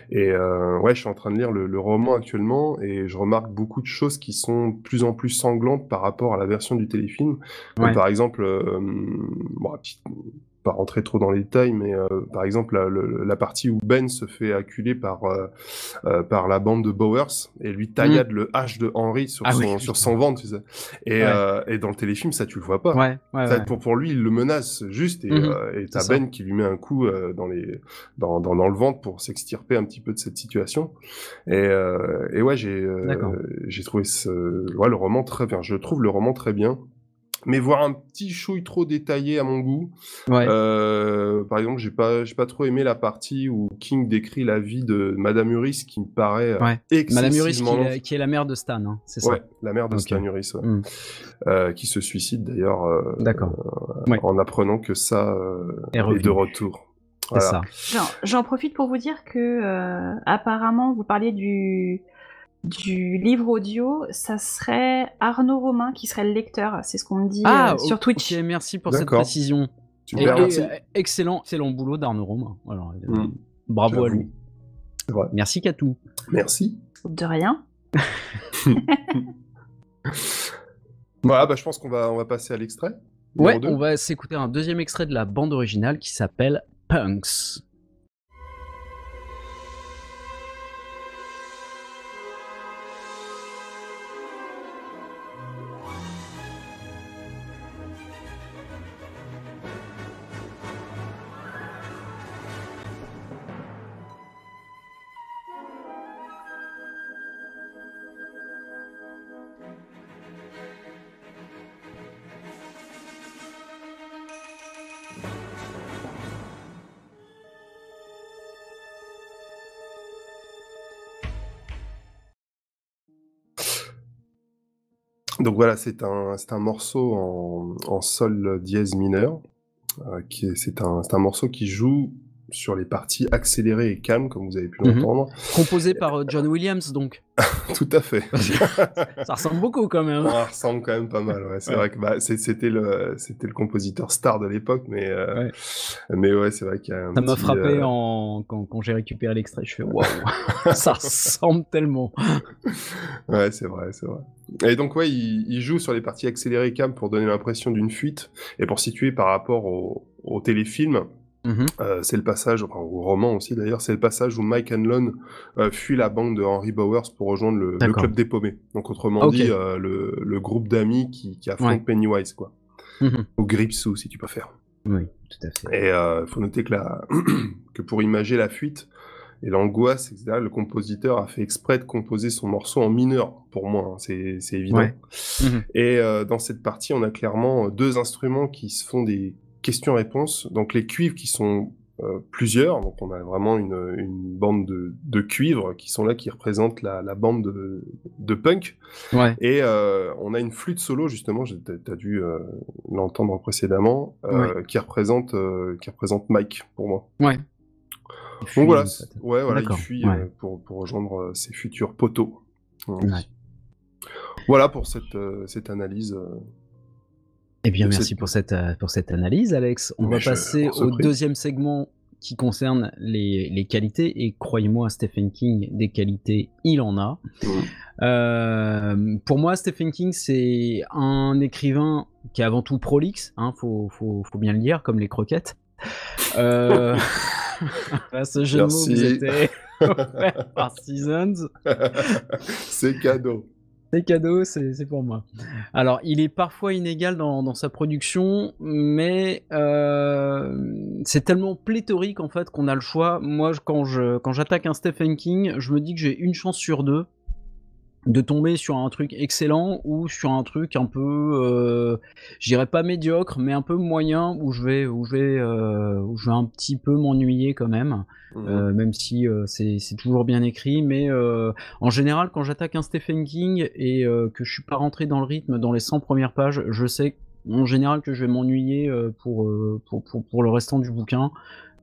Et euh, ouais, je suis en train de lire le, le roman actuellement et je remarque beaucoup de choses qui sont de plus en plus sanglantes par rapport à la version du téléfilm. Par exemple, euh, bon, petite- pas rentrer trop dans les détails, mais euh, par exemple la, partie où Ben se fait acculer par euh, euh, par la bande de Bowers et lui taillade le hache de Henry sur. Ah son oui, sur son ventre, tu sais. Et, Ouais. et dans le téléfilm, ça tu le vois pas. Ouais, ouais, Ça, ouais. pour, pour lui, il le menace juste et et t'as. Ben qui lui met un coup dans les dans, dans, dans le ventre pour s'extirper un petit peu de cette situation. Et, euh, et ouais, euh, j'ai trouvé ce ouais, le roman très bien. Je trouve le roman très bien. Mais voir un petit chouille trop détaillé à mon goût. Ouais. Euh, par exemple, j'ai pas j'ai pas trop aimé la partie où King décrit la vie de Madame Uris qui me paraît euh, Ouais. excessivement Madame Uris qui, est la- qui est la mère de Stan, hein, c'est ça Ouais, la mère de. Stan Uris, ouais. Mm. Euh, qui se suicide d'ailleurs euh, D'accord. Ouais. en apprenant que ça euh, Est de retour. C'est Voilà. ça. J'en- J'en profite pour vous dire que euh, apparemment vous parliez du du livre audio, ça serait Arnaud Romain qui serait le lecteur, c'est ce qu'on me dit Ah, euh, sur Twitch. Ok, merci pour cette précision. Et, Super, et, merci. euh, excellent, excellent boulot d'Arnaud Romain. Alors, euh, Mm. bravo à lui. Merci Katou. Merci. De rien. Voilà, bah, je pense qu'on va, on va passer à l'extrait. Ouais, on va s'écouter un deuxième extrait de la bande originale qui s'appelle Punks. Donc voilà, c'est un, morceau en, sol dièse mineur. euh, c'est un morceau qui joue sur les parties accélérées et calmes, comme vous avez pu Mhm. l'entendre. Composé par euh, John Williams, donc. Tout à fait. Ça ressemble beaucoup quand même. Ça ressemble quand même pas mal. Ouais. C'est Ouais. vrai que bah, c'était le c'était le compositeur star de l'époque, mais euh, Ouais. mais ouais, c'est vrai qu'il y a un Ça m'a frappé euh, en... quand, quand j'ai récupéré l'extrait. Je fais waouh, ça ressemble tellement. Ouais, c'est vrai, c'est vrai. Et donc ouais, il, il joue sur les parties accélérées cam pour donner l'impression d'une fuite et pour situer par rapport au, au téléfilm. Mhm. euh, c'est le passage, enfin, au roman aussi d'ailleurs, c'est le passage où Mike Hanlon euh, fuit la bande de Henry Bowers pour rejoindre le, club des paumés. Donc autrement dit, euh, le, le groupe d'amis qui, qui affronte Ouais. Pennywise, quoi. Mhm. Au Gripsou, si tu préfères. Oui, tout à fait. Et euh, faut noter que, la... que pour imager la fuite et l'angoisse, etc., le compositeur a fait exprès de composer son morceau en mineur, pour moi, hein, c'est évident. Ouais. Mhm. Et dans cette partie, on a clairement deux instruments qui se font des questions-réponses. Donc les cuivres qui sont euh, plusieurs, donc on a vraiment une, une bande de, de cuivres qui sont là, qui représentent la, la bande de, de punk. Ouais. Et euh, on a une flûte solo justement, j'ai- t'as t'as dû euh, l'entendre précédemment, euh, qui représente euh, qui représente Mike pour moi. Ouais. Donc voilà, en c'est- fait. ouais, voilà, il fuit ouais. euh, pour, pour rejoindre euh, ses futurs poteaux. Voilà. Ouais. Voilà pour cette euh, cette analyse. Eh bien, merci pour cette, euh, pour cette analyse, Alex. On Mais va je passer au deuxième segment qui concerne les, les qualités. Et croyez-moi, Stephen King, des qualités, il en a. Euh, pour moi, Stephen King, c'est un écrivain qui est avant tout prolixe, hein, faut, faut, faut bien le dire, comme les croquettes. Euh... ce jeu de mots vous était offert par Seasons. C'est cadeau. C'est cadeau, c'est pour moi. Alors, il est parfois inégal dans, sa production, mais euh, c'est tellement pléthorique en fait qu'on a le choix. Moi, quand j'attaque un Stephen King, je me dis que j'ai une chance sur deux de tomber sur un truc excellent ou sur un truc un peu, euh, je dirais pas médiocre, mais un peu moyen où je vais où je vais euh, où je vais un petit peu m'ennuyer quand même. Mhm. Euh, même si euh, c'est toujours bien écrit, mais en général, quand j'attaque un Stephen King et que je suis pas rentré dans le rythme dans les 100 premières pages, je sais en général que je vais m'ennuyer pour, pour, pour, pour le restant du bouquin.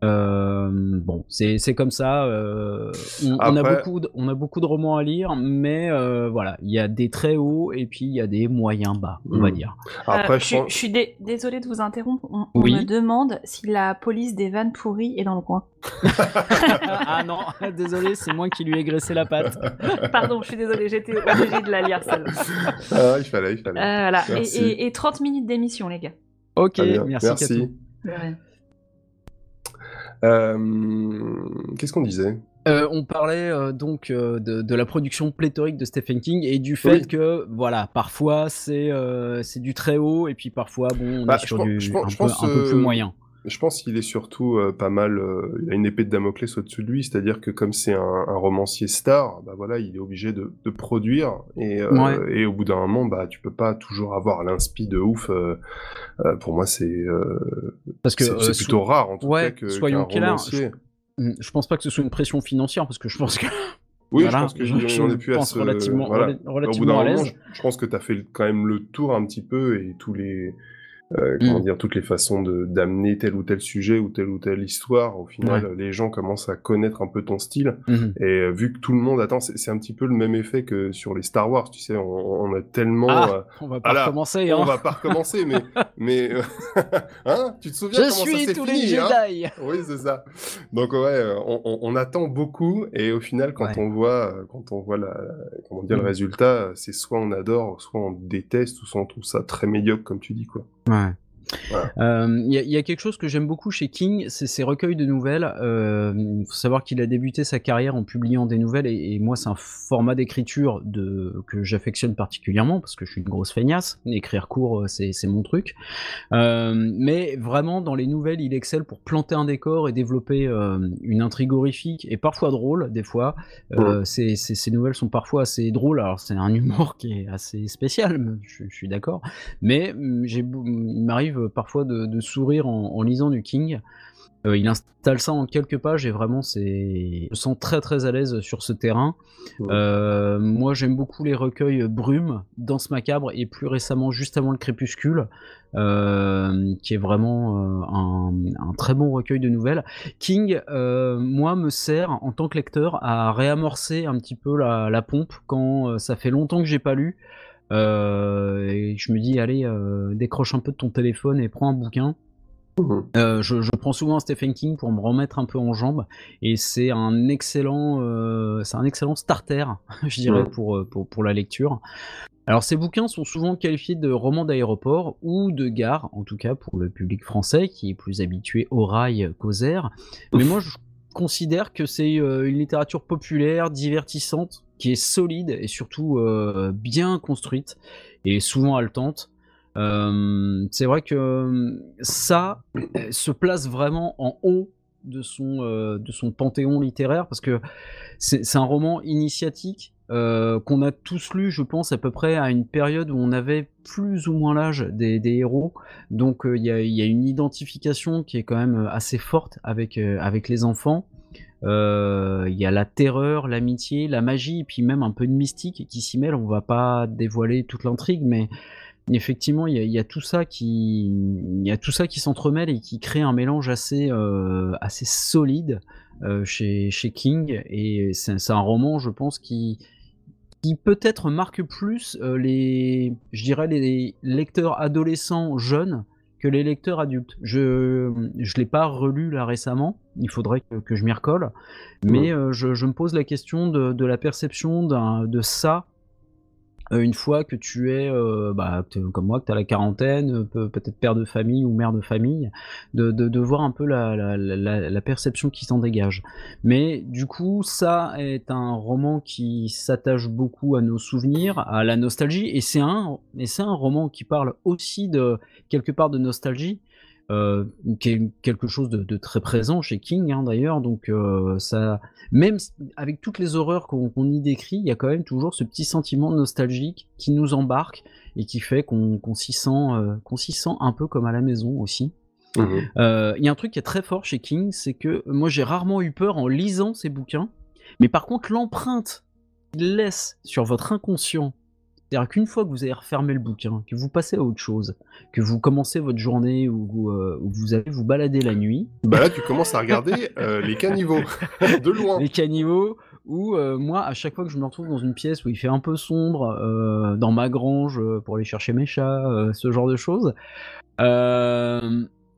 Euh, bon, c'est c'est comme ça. euh, on, on a beaucoup de, on a beaucoup de romans à lire, mais euh, voilà, il y a des très hauts et puis il y a des moyens bas, on va Mhm. dire. Après, Euh, je suis, pense- je suis dé- désolée de vous interrompre. On, me demande si la police des vannes pourries est dans le coin. ah non, désolé, c'est moi qui lui ai graissé la patte. Pardon, je suis désolée, j'étais obligée de la lire celle-là. Ah, il fallait, il fallait. Euh, voilà. Et, Merci. et- et 30 minutes d'émission, les gars. Ok, bien, merci. Qu'est-ce qu'on disait? Euh, on parlait euh, donc euh, de, de la production pléthorique de Stephen King et du fait Oui. que voilà parfois c'est euh, c'est du très haut et puis parfois bon on Bah, est sur pense- du je pense- un, je peu, pense, un peu plus euh, moyen. Je pense qu'il est surtout euh, pas mal. euh, il a une épée de Damoclès au-dessus de lui, c'est-à-dire que comme c'est un, un romancier star, bah voilà, il est obligé de, de produire et, euh, Ouais. et au bout d'un moment, bah tu peux pas toujours avoir l'inspi de ouf. euh, euh, pour moi, c'est euh, Parce que c'est euh, so- plutôt rare en tout ouais, cas que soyons romancier. Hmm, je pense pas que ce soit une pression financière parce que je pense que Oui, voilà, je pense que je- j'en je ai plus à pense se... relativement voilà. rela- Au bout relativement d'un à moment, l'aise. je, je pense que tu as fait quand même le tour un petit peu et tous les euh, comment Mm. dire toutes les façons de d'amener tel ou tel sujet ou telle ou telle histoire. Au final, les gens commencent à connaître un peu ton style Mhm. et euh, vu que tout le monde attend, c'est un petit peu le même effet que sur les Star Wars. Tu sais, on, on a tellement Ah, euh, on va pas recommencer. on Hein. va pas recommencer, mais mais euh, hein, tu te souviens Je comment suis ça tous fini les hein? Jedi. oui, c'est ça. Donc ouais, euh, on, on- on attend beaucoup et au final, quand Ouais. on voit, euh, quand on voit la, comment dire, Mm. le résultat, c'est soit on adore, soit on déteste, ou soit on trouve ça très médiocre, comme tu dis quoi. Ouais. Voilà. Euh, Il y, a- il y a quelque chose que j'aime beaucoup chez King, c'est ses recueils de nouvelles. Euh, Il faut savoir qu'il a débuté sa carrière en publiant des nouvelles, et, et moi c'est un format d'écriture de que j'affectionne particulièrement parce que je suis une grosse feignasse. Écrire court, euh, c'est mon truc. Euh, mais vraiment dans les nouvelles, il excelle pour planter un décor et développer euh, une intrigue horrifique et parfois drôle des fois. Euh, ces, ces- ces nouvelles sont parfois assez drôles. Alors c'est un humour qui est assez spécial, je, je suis d'accord. Mais j'ai beau- il m'arrive parfois de, de sourire en, en lisant du King. Euh, il installe ça en quelques pages et vraiment c'est, je me sens très très à l'aise sur ce terrain. Ouais. Euh, moi j'aime beaucoup les recueils Brume, Danse macabre et plus récemment juste avant le crépuscule, euh, qui est vraiment un, un très bon recueil de nouvelles. King, moi, me sert en tant que lecteur à réamorcer un petit peu la, la pompe quand ça fait longtemps que j'ai pas lu. Euh, et je me dis, allez, euh, décroche un peu de ton téléphone et prends un bouquin. Mhm. Euh, je, je prends souvent un Stephen King pour me remettre un peu en jambes et c'est un excellent, euh, c'est un excellent starter, je dirais, pour, pour, pour la lecture. Alors ces bouquins sont souvent qualifiés de romans d'aéroport ou de gare, en tout cas pour le public français qui est plus habitué au rail qu'aux airs. Mais moi je considère que c'est une littérature populaire, divertissante, qui est solide et surtout euh, bien construite et souvent haletante. Euh, c'est vrai que euh, ça se place vraiment en haut de son, de son panthéon littéraire parce que c'est un roman initiatique qu'on a tous lu, je pense, à peu près à une période où on avait plus ou moins l'âge des, héros. Donc il y, a, y a une identification qui est quand même assez forte avec, avec les enfants. Euh, Il y a la terreur, l'amitié, la magie, et puis même un peu de mystique qui s'y mêle. On va pas dévoiler toute l'intrigue, mais effectivement, il y, a, tout ça qui, il y a tout ça qui s'entremêle et qui crée un mélange assez, euh, assez solide euh, chez, chez King. Et c'est un roman, je pense, qui, peut-être marque plus les, je dirais, les lecteurs adolescents jeunes que les lecteurs adultes. Je je l'ai pas relu là récemment, il faudrait que, que je m'y recolle, mais euh, je, je me pose la question de, de la perception de ça une fois que tu es, euh, bah, comme moi, que tu as la quarantaine, euh, peut- peut-être père de famille ou mère de famille, de, de, voir un peu la, la, perception qui s'en dégage. Mais du coup, ça est un roman qui s'attache beaucoup à nos souvenirs, à la nostalgie, et c'est un, un roman qui parle aussi de quelque part de nostalgie. Euh, qui est quelque chose de, de très présent chez King hein, d'ailleurs donc euh, ça même avec toutes les horreurs qu'on y décrit, il y a quand même toujours ce petit sentiment nostalgique qui nous embarque et qui fait qu'on s'y sent, euh, qu'on s'y sent un peu comme à la maison aussi. Mhm. Euh, Il y a un truc qui est très fort chez King, c'est que moi j'ai rarement eu peur en lisant ces bouquins, mais par contre l'empreinte qu'il laisse sur votre inconscient, c'est-à-dire qu'une fois que vous avez refermé le bouquin, que vous passez à autre chose, que vous commencez votre journée ou, ou, euh, ou que vous allez vous balader la nuit, Bah là, tu commences à regarder euh, les caniveaux. De loin. les caniveaux où euh, moi à chaque fois que je me retrouve dans une pièce où il fait un peu sombre dans ma grange pour aller chercher mes chats ce genre de choses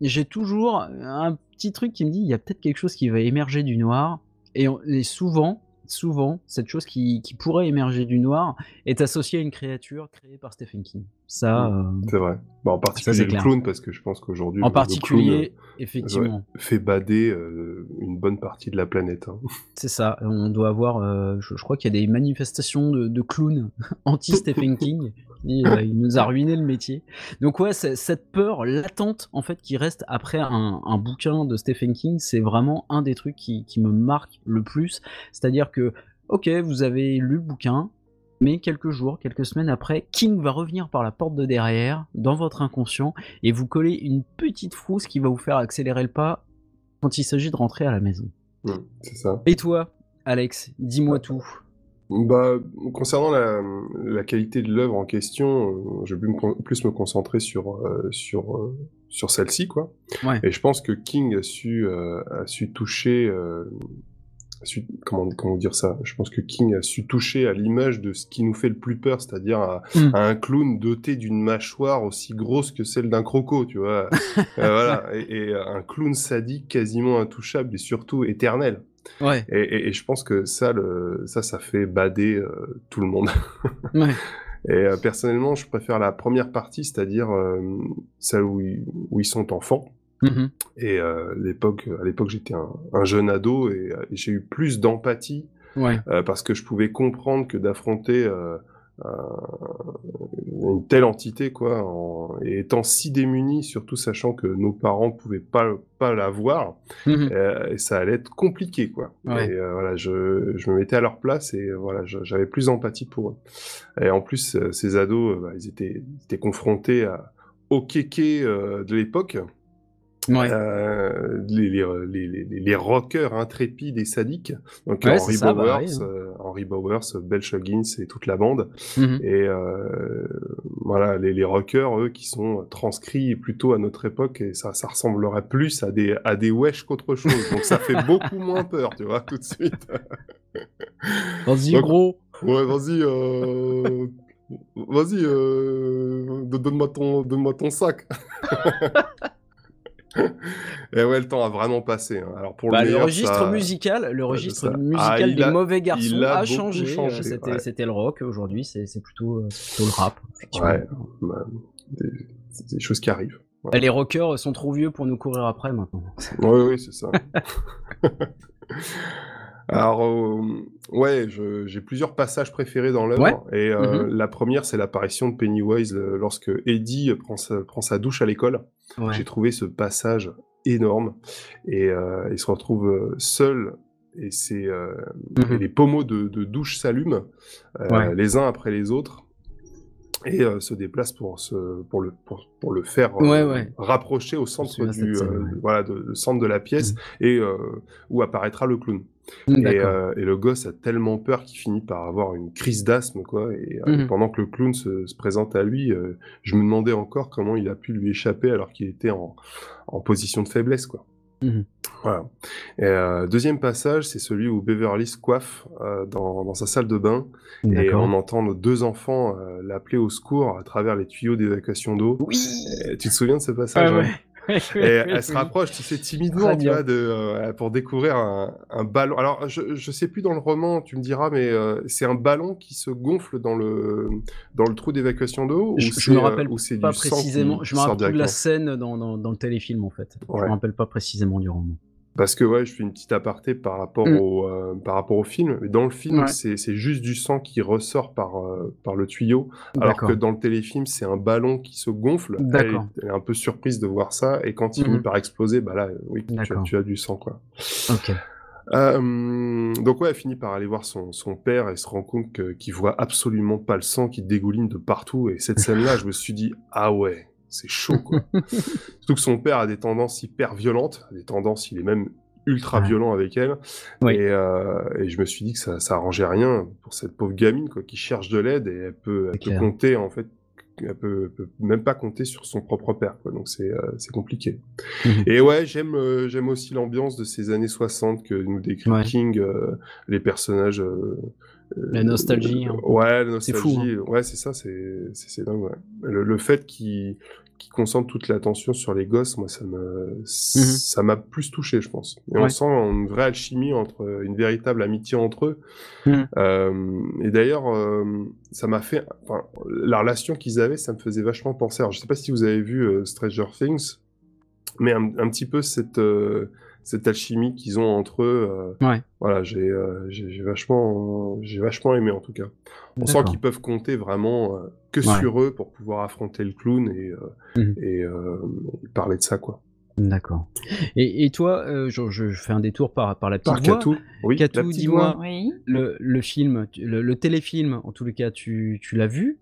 j'ai toujours un petit truc qui me dit il y a peut-être quelque chose qui va émerger du noir. Et, on- et souvent souvent cette chose qui, pourrait émerger du noir est associée à une créature créée par Stephen King ça euh, C'est vrai. Bah, en particulier c'est le clair. clown, parce que je pense qu'aujourd'hui, le- en le particulier clown, effectivement ouais, fait bader euh, une bonne partie de la planète. hein. C'est ça, on doit avoir, euh, je, je crois qu'il y a des manifestations de, de clowns anti-Stephen King. Il, euh, il nous a ruiné le métier. Donc ouais, cette peur latente en fait qui reste après un, un bouquin de Stephen King, c'est vraiment un des trucs qui, qui me marque le plus. C'est-à-dire que, ok, vous avez lu le bouquin, mais quelques jours, quelques semaines après, King va revenir par la porte de derrière, dans votre inconscient, et vous coller une petite frousse qui va vous faire accélérer le pas quand il s'agit de rentrer à la maison. C'est ça. Et toi, Alex, dis-moi tout. Bah, concernant la, la qualité de l'œuvre en question, euh, j'ai pu me plus me concentrer sur, euh, sur, euh, sur celle-ci, quoi. Ouais. Et je pense que King a su, euh, a su toucher, su- comment, comment dire ça? Je pense que King a su toucher à l'image de ce qui nous fait le plus peur, c'est-à-dire à, Mm. à un clown doté d'une mâchoire aussi grosse que celle d'un croco, tu vois. Euh, voilà. Et, et un clown sadique quasiment intouchable et surtout éternel. Ouais, Et, et- et je pense que ça, le, ça, ça fait bader euh, tout le monde. ouais. Et euh, personnellement, je préfère la première partie, c'est-à-dire celle où ils, où ils sont enfants. Mhm. Et euh, l'époque, à l'époque, j'étais un, un jeune ado et, euh, et j'ai eu plus d'empathie Ouais. euh, parce que je pouvais comprendre que d'affronter euh, un- une telle entité, quoi, en, et étant si démunis, surtout sachant que nos parents pouvaient pas pas la voir, Mhm. euh, et ça allait être compliqué, quoi. Ouais. Et voilà, je, je me mettais à leur place et voilà, j'avais plus d'empathie pour eux. Et en plus, ces ados, bah, ils étaient, ils étaient confrontés à, au kéké de l'époque, Ouais. euh, les, les, les, les, les rockers intrépides et sadiques. Donc Ouais, Henry ça, bah Bowers, oui, euh, Henry Bowers, Bell Shoggins et toute la bande. Mhm. Et euh, voilà, les, rockers, eux, qui sont transcrits plutôt à notre époque, et ça, ça ressemblerait plus à des, à des wesh qu'autre chose. Donc ça fait beaucoup moins peur, tu vois, tout de suite. Vas-y, gros. Ouais, vas-y, vas-y, don- donne-moi ton, donne-moi ton sac. Et ouais, le temps a vraiment passé. hein. Alors pour Bah, le le meilleur, registre ça- musical, le registre ça. musical Ah, des a- mauvais garçons a changé. changé, C'était, ouais. le rock. Aujourd'hui, c'est, plutôt, euh, plutôt le rap. Ouais, bah, des choses qui arrivent. Bah, Les rockers sont trop vieux pour nous courir après maintenant. Oui, oui, c'est ça. Alors, euh, ouais, j'ai plusieurs passages préférés dans l'œuvre. Et euh, Mhm. la première, c'est l'apparition de Pennywise euh, lorsque Eddie prend sa, prend sa douche à l'école. Ouais. J'ai trouvé ce passage énorme. Et euh, il se retrouve seul. Et, c'est, et les pommeaux de, de douche s'allument, Ouais. les uns après les autres. Et se déplace pour, se, pour, le, pour, pour le faire rapprocher au centre, de du, cette scène, ouais. voilà, de, le centre de la pièce et euh, où apparaîtra le clown. Mm, Et, euh, et le gosse a tellement peur qu'il finit par avoir une crise d'asthme, quoi. Et, euh, Mhm. pendant que le clown se, se présente à lui, euh, je me demandais encore comment il a pu lui échapper alors qu'il était en, en position de faiblesse, quoi. Mhm. Voilà. Et, euh, deuxième passage, c'est celui où Beverly se coiffe euh, dans, dans sa salle de bain et on entend nos deux enfants euh, l'appeler au secours à travers les tuyaux d'évacuation d'eau. Oui. Tu te souviens de ce passage Ah ouais. elle se rapproche, tu sais, timidement, tu vois, de, euh, pour découvrir un, un ballon. Alors, je, je sais plus dans le roman, tu me diras, mais euh, c'est un ballon qui se gonfle dans le, dans le trou d'évacuation d'eau Je, ou je c'est, me euh, rappelle ou c'est pas précisément. Je me rappelle de la scène dans, dans, dans le téléfilm en fait. Je me rappelle pas précisément du roman. Parce que ouais, je fais une petite aparté par rapport Mm. au euh, par rapport au film. Dans le film, Ouais. c'est juste du sang qui ressort par euh, par le tuyau, alors que dans le téléfilm, c'est un ballon qui se gonfle. Elle, elle est un peu surprise de voir ça, et quand il finit Mhm. par exploser, bah là, oui, tu as, D'accord. tu as du sang quoi. Ok. Euh, donc ouais, elle finit par aller voir son, son père et se rend compte qu'il voit absolument pas le sang qui dégouline de partout. Et cette scène-là, je me suis dit ah ouais, c'est chaud quoi. Surtout que son père a des tendances hyper violentes, des tendances, il est même ultra violent avec elle. Oui. Et, euh, et je me suis dit que ça, ça arrangeait rien pour cette pauvre gamine quoi, qui cherche de l'aide et elle peut, elle peut compter en fait. Elle peut, même pas compter sur son propre père, quoi. Donc c'est euh, compliqué. Mhm. Et ouais, j'aime euh, j'aime aussi l'ambiance de ces années 60 que nous décrit Ouais. King, euh, les personnages. Euh, La nostalgie, hein. ouais, la C'est fou, nostalgie. Ouais, c'est ça, c'est dingue. Ouais. Le, le fait qu'il qu'il concentre toute l'attention sur les gosses, moi, ça ça m'a plus touché, je pense. Et on Mhm. Sent une vraie alchimie entre une véritable amitié entre eux. Mhm. Euh, et d'ailleurs, euh, ça m'a fait, enfin, la relation qu'ils avaient, ça me faisait vachement penser. Alors, je sais pas si vous avez vu euh, Stranger Things, mais un, un petit peu cette cette alchimie qu'ils ont entre eux. euh, Ouais. Voilà, j'ai euh, j'ai j'ai vachement j'ai vachement aimé en tout cas. On sent qu'ils peuvent compter vraiment euh, que Ouais. sur eux pour pouvoir affronter le clown et euh, Mhm. et, euh, et parler de ça quoi. D'accord. Et, et toi, euh, je, je fais un détour par, par la petite Par voix. Oui, petite dis-moi. Oui. le, le film, le, le téléfilm, en tous les cas, tu, tu l'as vu?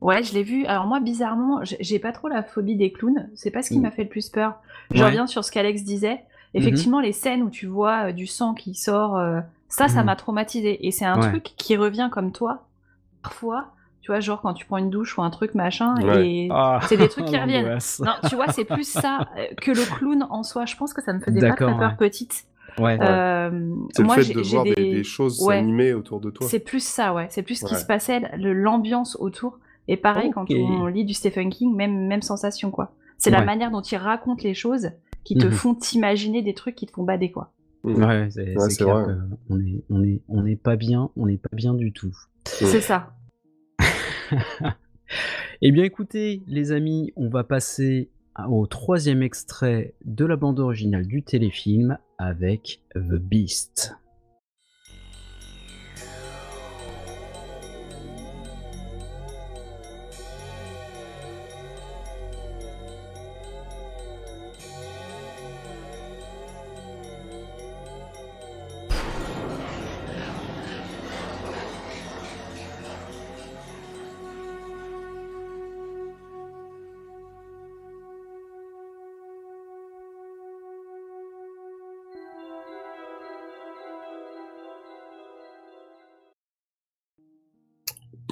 Ouais, je l'ai vu. Alors moi, bizarrement, j'ai j'ai pas trop la phobie des clowns. C'est pas ce qui Mm. m'a fait le plus peur. Je Ouais. reviens sur ce qu'Alex disait. Effectivement, les scènes où tu vois euh, du sang qui sort, euh, ça, ça Mhm. m'a traumatisé. Et c'est un Ouais. truc qui revient comme toi, parfois. Tu vois, genre quand tu prends une douche ou un truc machin, Ouais. et Ah, c'est des trucs qui reviennent. Non, tu vois, c'est plus ça euh, que le clown en soi. Je pense que ça me faisait pas très peur ouais. petite. Ouais. Euh, C'est le moi, fait j'ai de voir des... choses Ouais. s'animer autour de toi. C'est plus ça, ouais. C'est plus ce qui Ouais. se passait, l'ambiance autour. Et pareil, quand on lit du Stephen King, même, même sensation, quoi. C'est la manière dont il raconte les choses qui te Mhm. font t'imaginer des trucs qui te font bader, quoi. Mhm. Ouais, c'est Ouais, clair vrai. que on est, on est, on n'est pas bien, on n'est pas bien du tout. C'est ça. Eh bien, écoutez, les amis, on va passer au troisième extrait de la bande originale du téléfilm avec The Beast.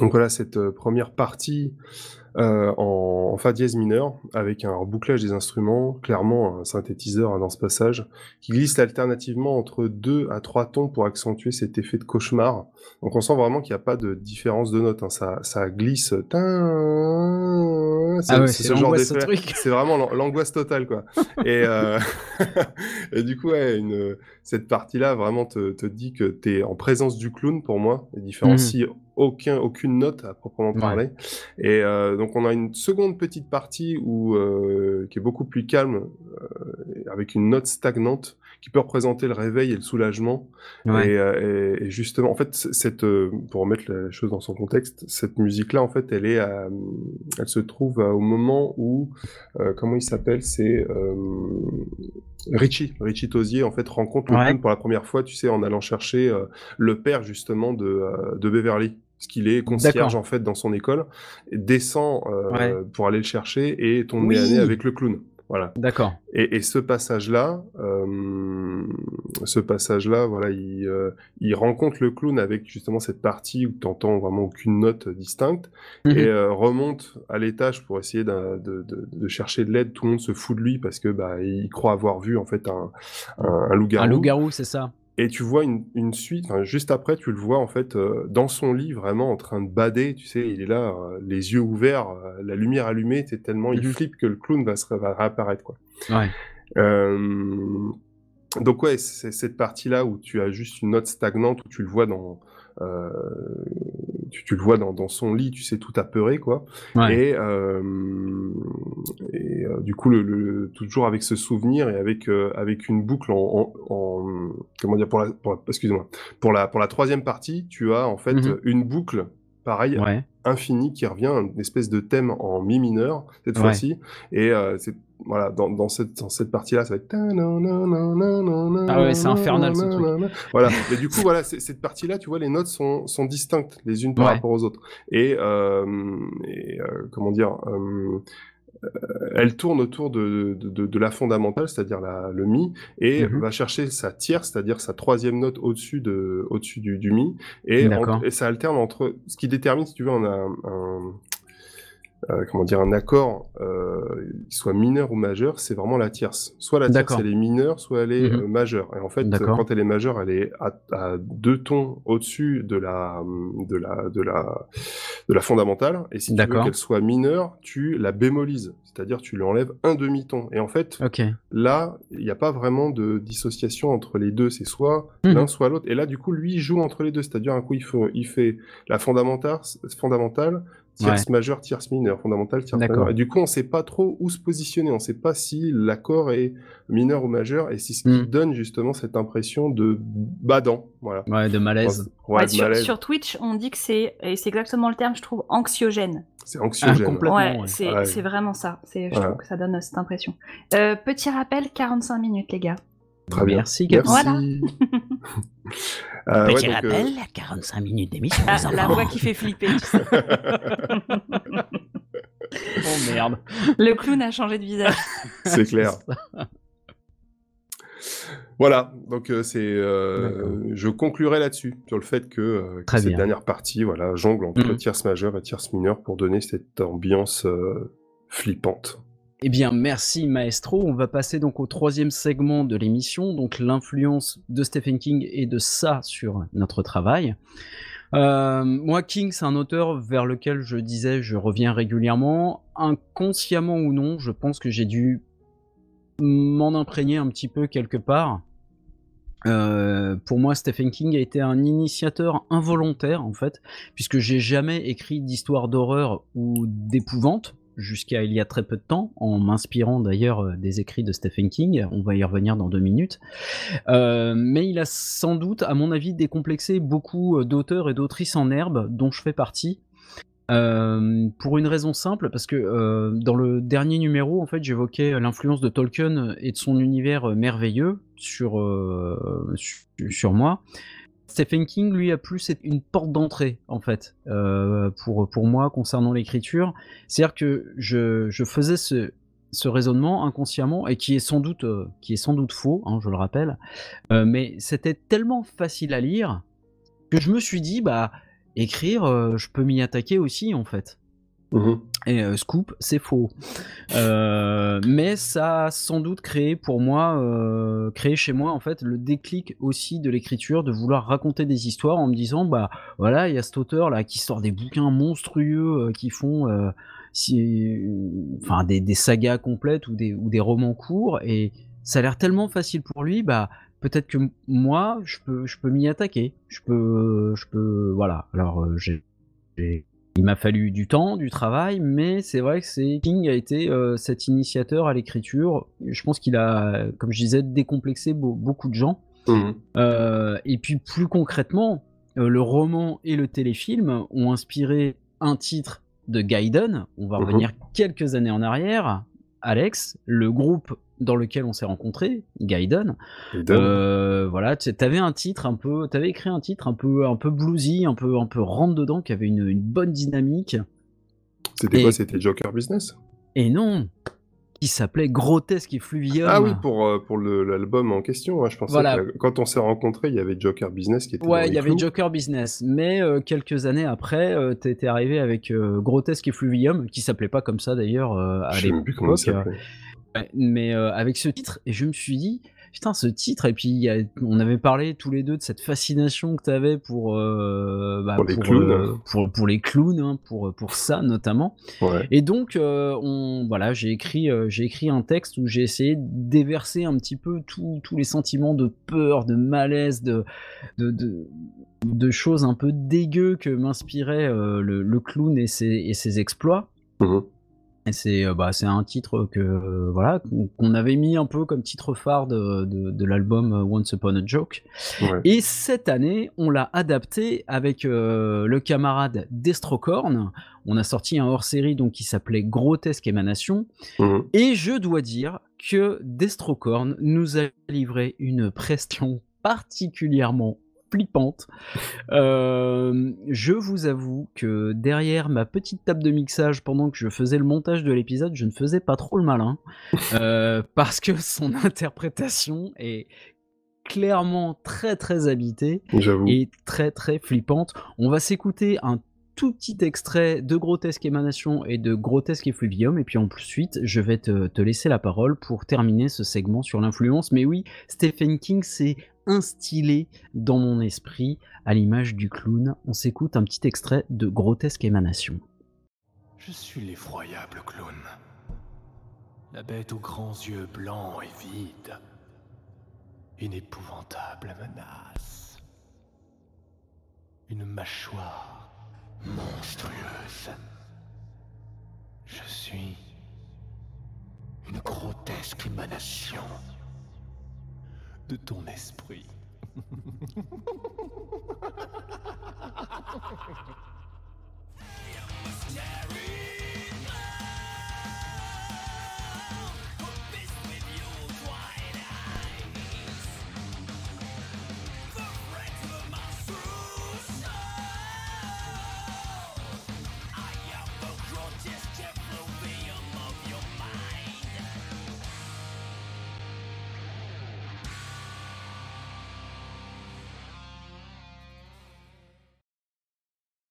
Donc voilà cette euh, première partie euh, en, en fa dièse mineur avec un rebouclage des instruments, clairement un synthétiseur hein, dans ce passage, qui glisse alternativement entre deux à trois tons pour accentuer cet effet de cauchemar. Donc on sent vraiment qu'il n'y a pas de différence de notes, hein. ça, ça glisse. Ah ouais, c'est ce genre d'effet. vraiment l'an- l'angoisse totale quoi. Et, euh, et du coup ouais, une, cette partie-là vraiment te, te dit que tu es en présence du clown pour moi, et différencie aucun, aucune note à proprement Ouais. parler. Et euh, donc on a une seconde petite partie où, euh, qui est beaucoup plus calme, euh, avec une note stagnante, qui peut représenter le réveil et le soulagement. Ouais. Et, euh, et- et justement, en fait, cette, euh, pour remettre la chose dans son contexte, cette musique-là, en fait, elle est, à- elle se trouve à- au moment où, euh, comment il s'appelle, c'est euh, Richie, Richie Tosier, en fait, rencontre le Ouais. clown pour la première fois, tu sais, en allant chercher euh, le père justement de, euh, de Beverly. Parce qu'il est concierge en fait dans son école, descend euh, Ouais. pour aller le chercher et tombe Oui. nez avec le clown. Voilà. D'accord. Et, et ce passage-là, euh, ce passage-là, voilà, il, euh, il rencontre le clown avec justement cette partie où tu n'entends vraiment aucune note distincte Mhm. et euh, remonte à l'étage pour essayer de, de, de chercher de l'aide. Tout le monde se fout de lui parce que bah, il croit avoir vu en fait un, un, un loup-garou. Un loup-garou, c'est ça. Et tu vois une, une suite, enfin, juste après, tu le vois en fait euh, dans son lit, vraiment en train de bader, tu sais, il est là, euh, les yeux ouverts, euh, la lumière allumée, c'est tellement il flippe que le clown va, se, va réapparaître, quoi. Ouais. Euh, donc ouais, c'est cette partie-là où tu as juste une note stagnante, où tu le vois dans... euh, tu, tu le vois dans, dans son lit, tu sais, tout apeuré, quoi. Ouais. Et, euh, et euh, du coup, le, le- toujours avec ce souvenir et avec euh, avec une boucle en, en- en- comment dire pour la pour la- excusez-moi pour la pour la troisième partie, tu as en fait Mhm. une boucle pareil Ouais. infinie qui revient, une espèce de thème en mi mineur cette Ouais. fois-ci. Et euh, c'est voilà dans, cette dans cette partie-là, ça va être Ah ouais, c'est infernal, ce truc. voilà. Mais du coup, voilà, cette partie-là, tu vois, les notes sont, sont distinctes les unes par rapport aux autres. Et, euh, comment dire, elle tourne autour de, de, la fondamentale, c'est-à-dire le mi, et va chercher sa tierce, c'est-à-dire sa troisième note au-dessus de, au-dessus du, du mi, et, et ça alterne entre ce qui détermine, si tu veux, on a un- euh, comment dire, un accord euh, soit mineur ou majeur, c'est vraiment la tierce. Soit la tierce elle est mineure, soit elle est Mhm. euh, majeure. Et en fait, quand elle est majeure, elle est à, à deux tons au-dessus de la de la de la de la fondamentale. Et si tu veux qu'elle soit mineure, tu la bémolises, c'est-à-dire tu lui enlèves un demi-ton. Et en fait, là, il n'y a pas vraiment de dissociation entre les deux. C'est soit Mhm. l'un, soit l'autre. Et là, du coup, lui, il joue entre les deux. C'est-à-dire, un coup, il fait, il fait la fondamentale, fondamentale tierce majeure, tierce mineure, fondamentale, tierce D'accord. majeure. Et du coup, on sait pas trop où se positionner. On sait pas si l'accord est mineur ou majeur. Et c'est ce qui Mhm. donne justement cette impression de badant. Voilà. Ouais, de malaise. Ouais, Ouais, de sur, malaise. sur Twitch, on dit que c'est, et c'est exactement le terme, je trouve, anxiogène. C'est anxiogène. Ah, complètement. Ouais, ouais. c'est, Ouais. c'est vraiment ça. C'est, je Voilà. trouve que ça donne cette impression. Euh, petit rappel, 45 minutes, les gars. Très bien. Merci, Gabi. Merci. Euh, ouais, Petit donc, euh, rappel, 45 minutes d'émission. Ah, la voix qui fait flipper, tu sais. Oh merde. Le clown a changé de visage. c'est clair. Voilà, donc euh, c'est, euh, je conclurai là-dessus sur le fait que, euh, cette bien. dernière partie, voilà, jongle entre Mhm. tierce majeure et tierce mineure pour donner cette ambiance euh, flippante. Eh bien, merci Maestro. On va passer donc au troisième segment de l'émission, donc l'influence de Stephen King et de ça sur notre travail. Euh, moi, King, c'est un auteur vers lequel je disais je reviens régulièrement, inconsciemment ou non. Je pense que j'ai dû m'en imprégner un petit peu quelque part. Euh, pour moi, Stephen King a été un initiateur involontaire en fait, puisque j'ai jamais écrit d'histoire d'horreur ou d'épouvante jusqu'à il y a très peu de temps, en m'inspirant d'ailleurs euh, des écrits de Stephen King. On va y revenir dans deux minutes. Euh, mais il a sans doute, à mon avis, décomplexé beaucoup euh, d'auteurs et d'autrices en herbe, dont je fais partie. Pour une raison simple, parce que dans le dernier numéro, en fait, j'évoquais l'influence de Tolkien et de son univers merveilleux sur, su- sur moi. Stephen King, lui, a plus une porte d'entrée, en fait, euh, pour, pour moi, concernant l'écriture. C'est-à-dire que je, je faisais ce, ce raisonnement inconsciemment, et qui est sans doute, euh, qui est sans doute faux, hein, je le rappelle, euh, mais c'était tellement facile à lire que je me suis dit, bah, écrire, je peux m'y attaquer aussi, en fait. Mhm. Et euh, scoop, c'est faux. Euh, mais ça a sans doute créé pour moi, euh, créé chez moi en fait le déclic aussi de l'écriture, de vouloir raconter des histoires en me disant bah voilà il y a cet auteur là qui sort des bouquins monstrueux qui font si, enfin des, sagas complètes ou des ou des romans courts et ça a l'air tellement facile pour lui bah peut-être que moi je peux je peux m'y attaquer, je peux je peux voilà alors j'ai- il m'a fallu du temps, du travail, mais c'est vrai que c'est King a été euh, cet initiateur à l'écriture. Je pense qu'il a, comme je disais, décomplexé beau- beaucoup de gens. Mhm. Euh, et puis plus concrètement, euh, le roman et le téléfilm ont inspiré un titre de Gaiden. On va Mhm. revenir quelques années en arrière. Alex, le groupe dans lequel on s'est rencontrés, Gaiden, euh, voilà, tu avais un titre un peu, t'avais écrit un titre un peu, un peu bluesy, un peu, un peu rentre dedans, qui avait une, une bonne dynamique. C'était quoi C'était Joker Business? Et non, qui s'appelait Grotesque et Fluvium. Ah oui, pour, euh, pour l'album en question. je pensais Voilà. que quand on s'est rencontrés, il y avait Joker Business qui était Ouais, il y avait clous. Joker Business, mais euh, quelques années après, euh, t'étais arrivé avec euh, Grotesque et Fluvium, qui s'appelait pas comme ça d'ailleurs à Je sais même plus comment il l'époque. Ouais, mais euh, avec ce titre, et je me suis dit, putain, ce titre, et puis il y a- on avait parlé tous les deux de cette fascination que tu avais pour, euh, bah, Pour les clowns. euh, pour, pour les clowns, hein, pour, pour ça notamment. Ouais. Et donc, euh, on, voilà, j'ai écrit, euh, j'ai écrit un texte où j'ai essayé de déverser un petit peu tous les sentiments de peur, de malaise, de, de, de, de choses un peu dégueu que m'inspirait euh, le, le clown et ses, et ses exploits. Mhm. C'est euh, bah, un titre que euh, voilà qu'on- avait mis un peu comme titre phare de, de, de l'album euh, Once Upon a Joke. Ouais. Et cette année, on l'a adapté avec euh, le camarade Destrocorn. On a sorti un hors-série donc qui s'appelait Grotesque Émanation. Mhm. Et je dois dire que Destrocorn nous a livré une prestation particulièrement flippante. Euh, je vous avoue que derrière ma petite table de mixage, pendant que je faisais le montage de l'épisode, je ne faisais pas trop le malin. Euh, parce que son interprétation est clairement très très habitée et très très flippante. On va s'écouter un tout petit extrait de Grotesque Émanation et de Grotesque Effluvium, et puis ensuite je vais te, te laisser la parole pour terminer ce segment sur l'influence. Mais oui, Stephen King s'est instillé dans mon esprit à l'image du clown. On s'écoute un petit extrait de Grotesque Émanation. Je suis l'effroyable clown. La bête aux grands yeux blancs et vides. Une épouvantable menace. Une mâchoire monstrueuse. Je suis une grotesque émanation de ton esprit.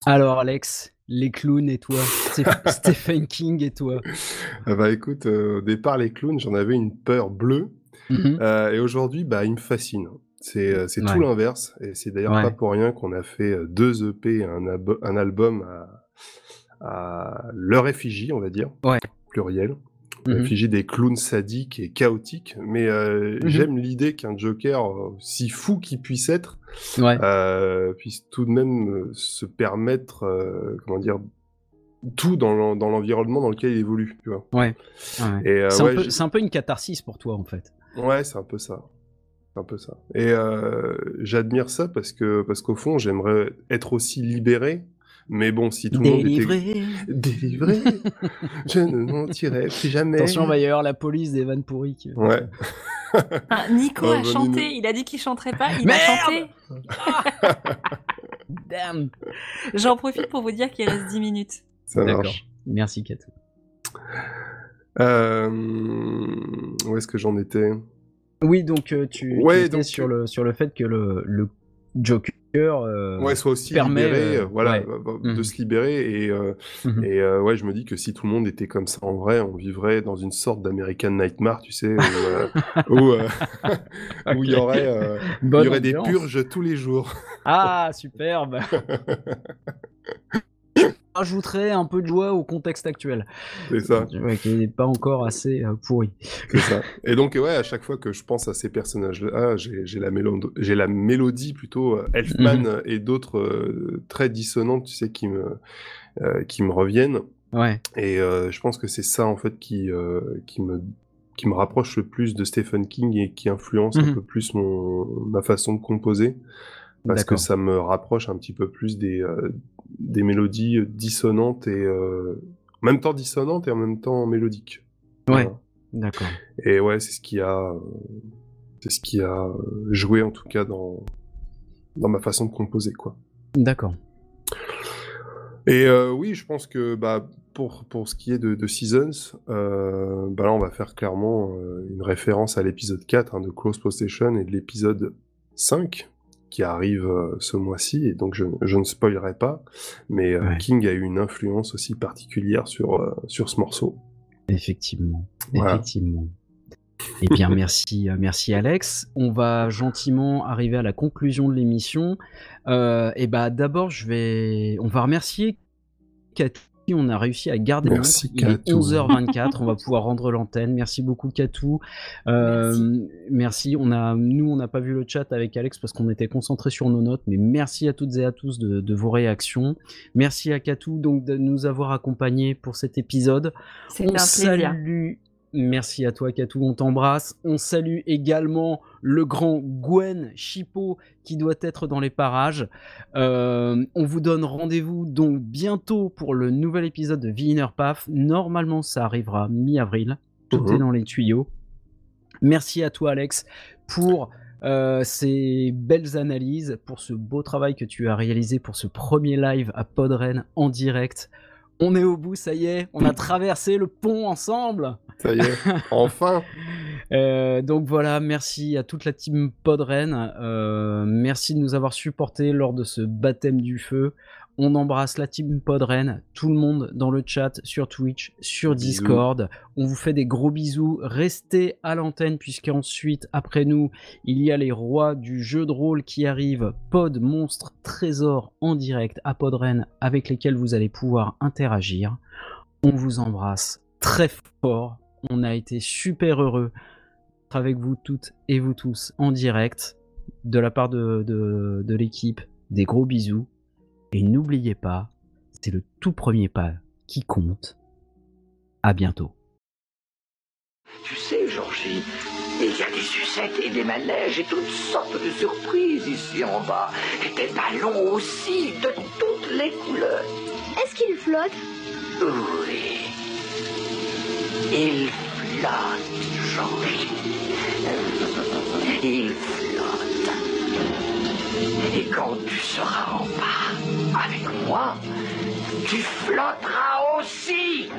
Alors Alex, les clowns et toi, Steph- Stephen King et toi. Ah bah écoute, euh, au départ, les clowns, j'en avais une peur bleue. Mhm. Euh, et aujourd'hui, bah, il me fascine. C'est euh, tout l'inverse. Et c'est d'ailleurs Ouais. pas pour rien qu'on a fait deux EP et un, un album à, à leur effigie, on va dire. Ouais. Pluriel. Mhm. L'effigie des clowns sadiques et chaotiques. Mais euh, Mhm. j'aime l'idée qu'un Joker, si fou qu'il puisse être, Ouais. euh, puisse tout de même euh, se permettre, euh, comment dire, tout dans l'en- dans l'environnement dans lequel il évolue. Tu vois. Ouais. ouais. Et, euh, C'est un ouais, peu- un une catharsis pour toi en fait. Ouais, c'est un peu ça. Un peu ça. Et j'admire ça parce que parce qu'au fond, j'aimerais être aussi libéré. Mais bon, si tout le monde était Délivré. délivré, je ne mentirai plus jamais. Attention, va y avoir la police des vannes pourries. qui- Ouais. Ah, Nico a chanté, il a dit qu'il chanterait pas, il Merde a chanté. Damn. J'en profite pour vous dire qu'il reste 10 minutes. Ça D'accord. marche. Merci Katou. Euh, Où est-ce que j'en étais? Oui, donc euh, tu, tu Ouais, étais donc, sur le sur le fait que le, le Joker. Euh, Ouais, soit aussi permet, libéré, euh, euh, voilà, ouais. euh, de Mhm. se libérer et Mhm. et ouais, je me dis que si tout le monde était comme ça en vrai, on vivrait dans une sorte d'American Nightmare, tu sais, où où, où il y aurait il y aurait des purges tous les jours. Ah, superbe. Ajouterait un peu de joie au contexte actuel, C'est ça, ouais, qui n'est pas encore assez euh, pourri. c'est ça. Et donc ouais, à chaque fois que je pense à ces personnages-là, j'ai la mélodie, j'ai la mélodie plutôt euh, Elfman Mhm. et d'autres euh, très dissonantes, tu sais, qui me euh, qui me reviennent. Ouais. Et euh, je pense que c'est ça en fait qui qui me qui me rapproche le plus de Stephen King et qui influence un Mhm. peu plus mon ma façon de composer parce que ça me rapproche un petit peu plus des euh, des mélodies dissonantes et euh, en même temps dissonantes et en même temps mélodiques. Ouais. Voilà. D'accord. Et ouais, c'est ce qui a euh, c'est ce qui a euh, joué en tout cas dans dans ma façon de composer quoi. D'accord. Et euh, oui, je pense que bah, pour, pour ce qui est de, de Seasons, euh, bah là on va faire clairement euh, une référence à l'épisode 4 hein, de Close Possession et de l'épisode 5 qui arrive euh, ce mois-ci, et donc je, je ne spoilerai pas, mais euh, Ouais. King a eu une influence aussi particulière sur, euh, sur ce morceau. Effectivement. Voilà. Effectivement. Eh bien, merci, merci Alex. On va gentiment arriver à la conclusion de l'émission. Euh, et bah, d'abord, je vais, on va remercier Cathy. On a réussi à garder le Merci, Il est Katou. 11h24. on va pouvoir rendre l'antenne. Merci beaucoup, Katou. Euh, merci. On a, nous, on n'a pas vu le chat avec Alex parce qu'on était concentré sur nos notes. Mais merci à toutes et à tous de, de vos réactions. Merci à Katou donc de nous avoir accompagnés pour cet épisode. C'est On un plaisir. salue. Merci à toi, Katou, on t'embrasse. On salue également le grand Gwen Chipot qui doit être dans les parages. Euh, on vous donne rendez-vous donc bientôt pour le nouvel épisode de The Inner Path. Normalement, ça arrivera mi-avril. Tout Mhm. est dans les tuyaux. Merci à toi, Alex, pour euh, ces belles analyses, pour ce beau travail que tu as réalisé pour ce premier live à Podren en direct. On est au bout, ça y est, on a traversé le pont ensemble. Ça y est, enfin. Euh, donc voilà, merci à toute la team Podren. Euh, merci de nous avoir supportés lors de ce baptême du feu. On embrasse la team Podren, tout le monde dans le chat, sur Twitch, sur Bisous. Discord. On vous fait des gros bisous. Restez à l'antenne puisqu'ensuite, après nous, il y a les rois du jeu de rôle qui arrivent. Pod, monstre, trésor en direct à Podren avec lesquels vous allez pouvoir interagir. On vous embrasse très fort. On a été super heureux d'être avec vous toutes et vous tous en direct de la part de, de, de l'équipe. Des gros bisous. Et n'oubliez pas, c'est le tout premier pas qui compte. À bientôt. Tu sais, Georgie, il y a des sucettes et des manèges et toutes sortes de surprises ici en bas. Et des ballons aussi, de toutes les couleurs. Est-ce qu'il flotte? Oui. Il flotte, Georgie. Il flotte. Et quand tu seras en bas avec moi, tu flotteras aussi.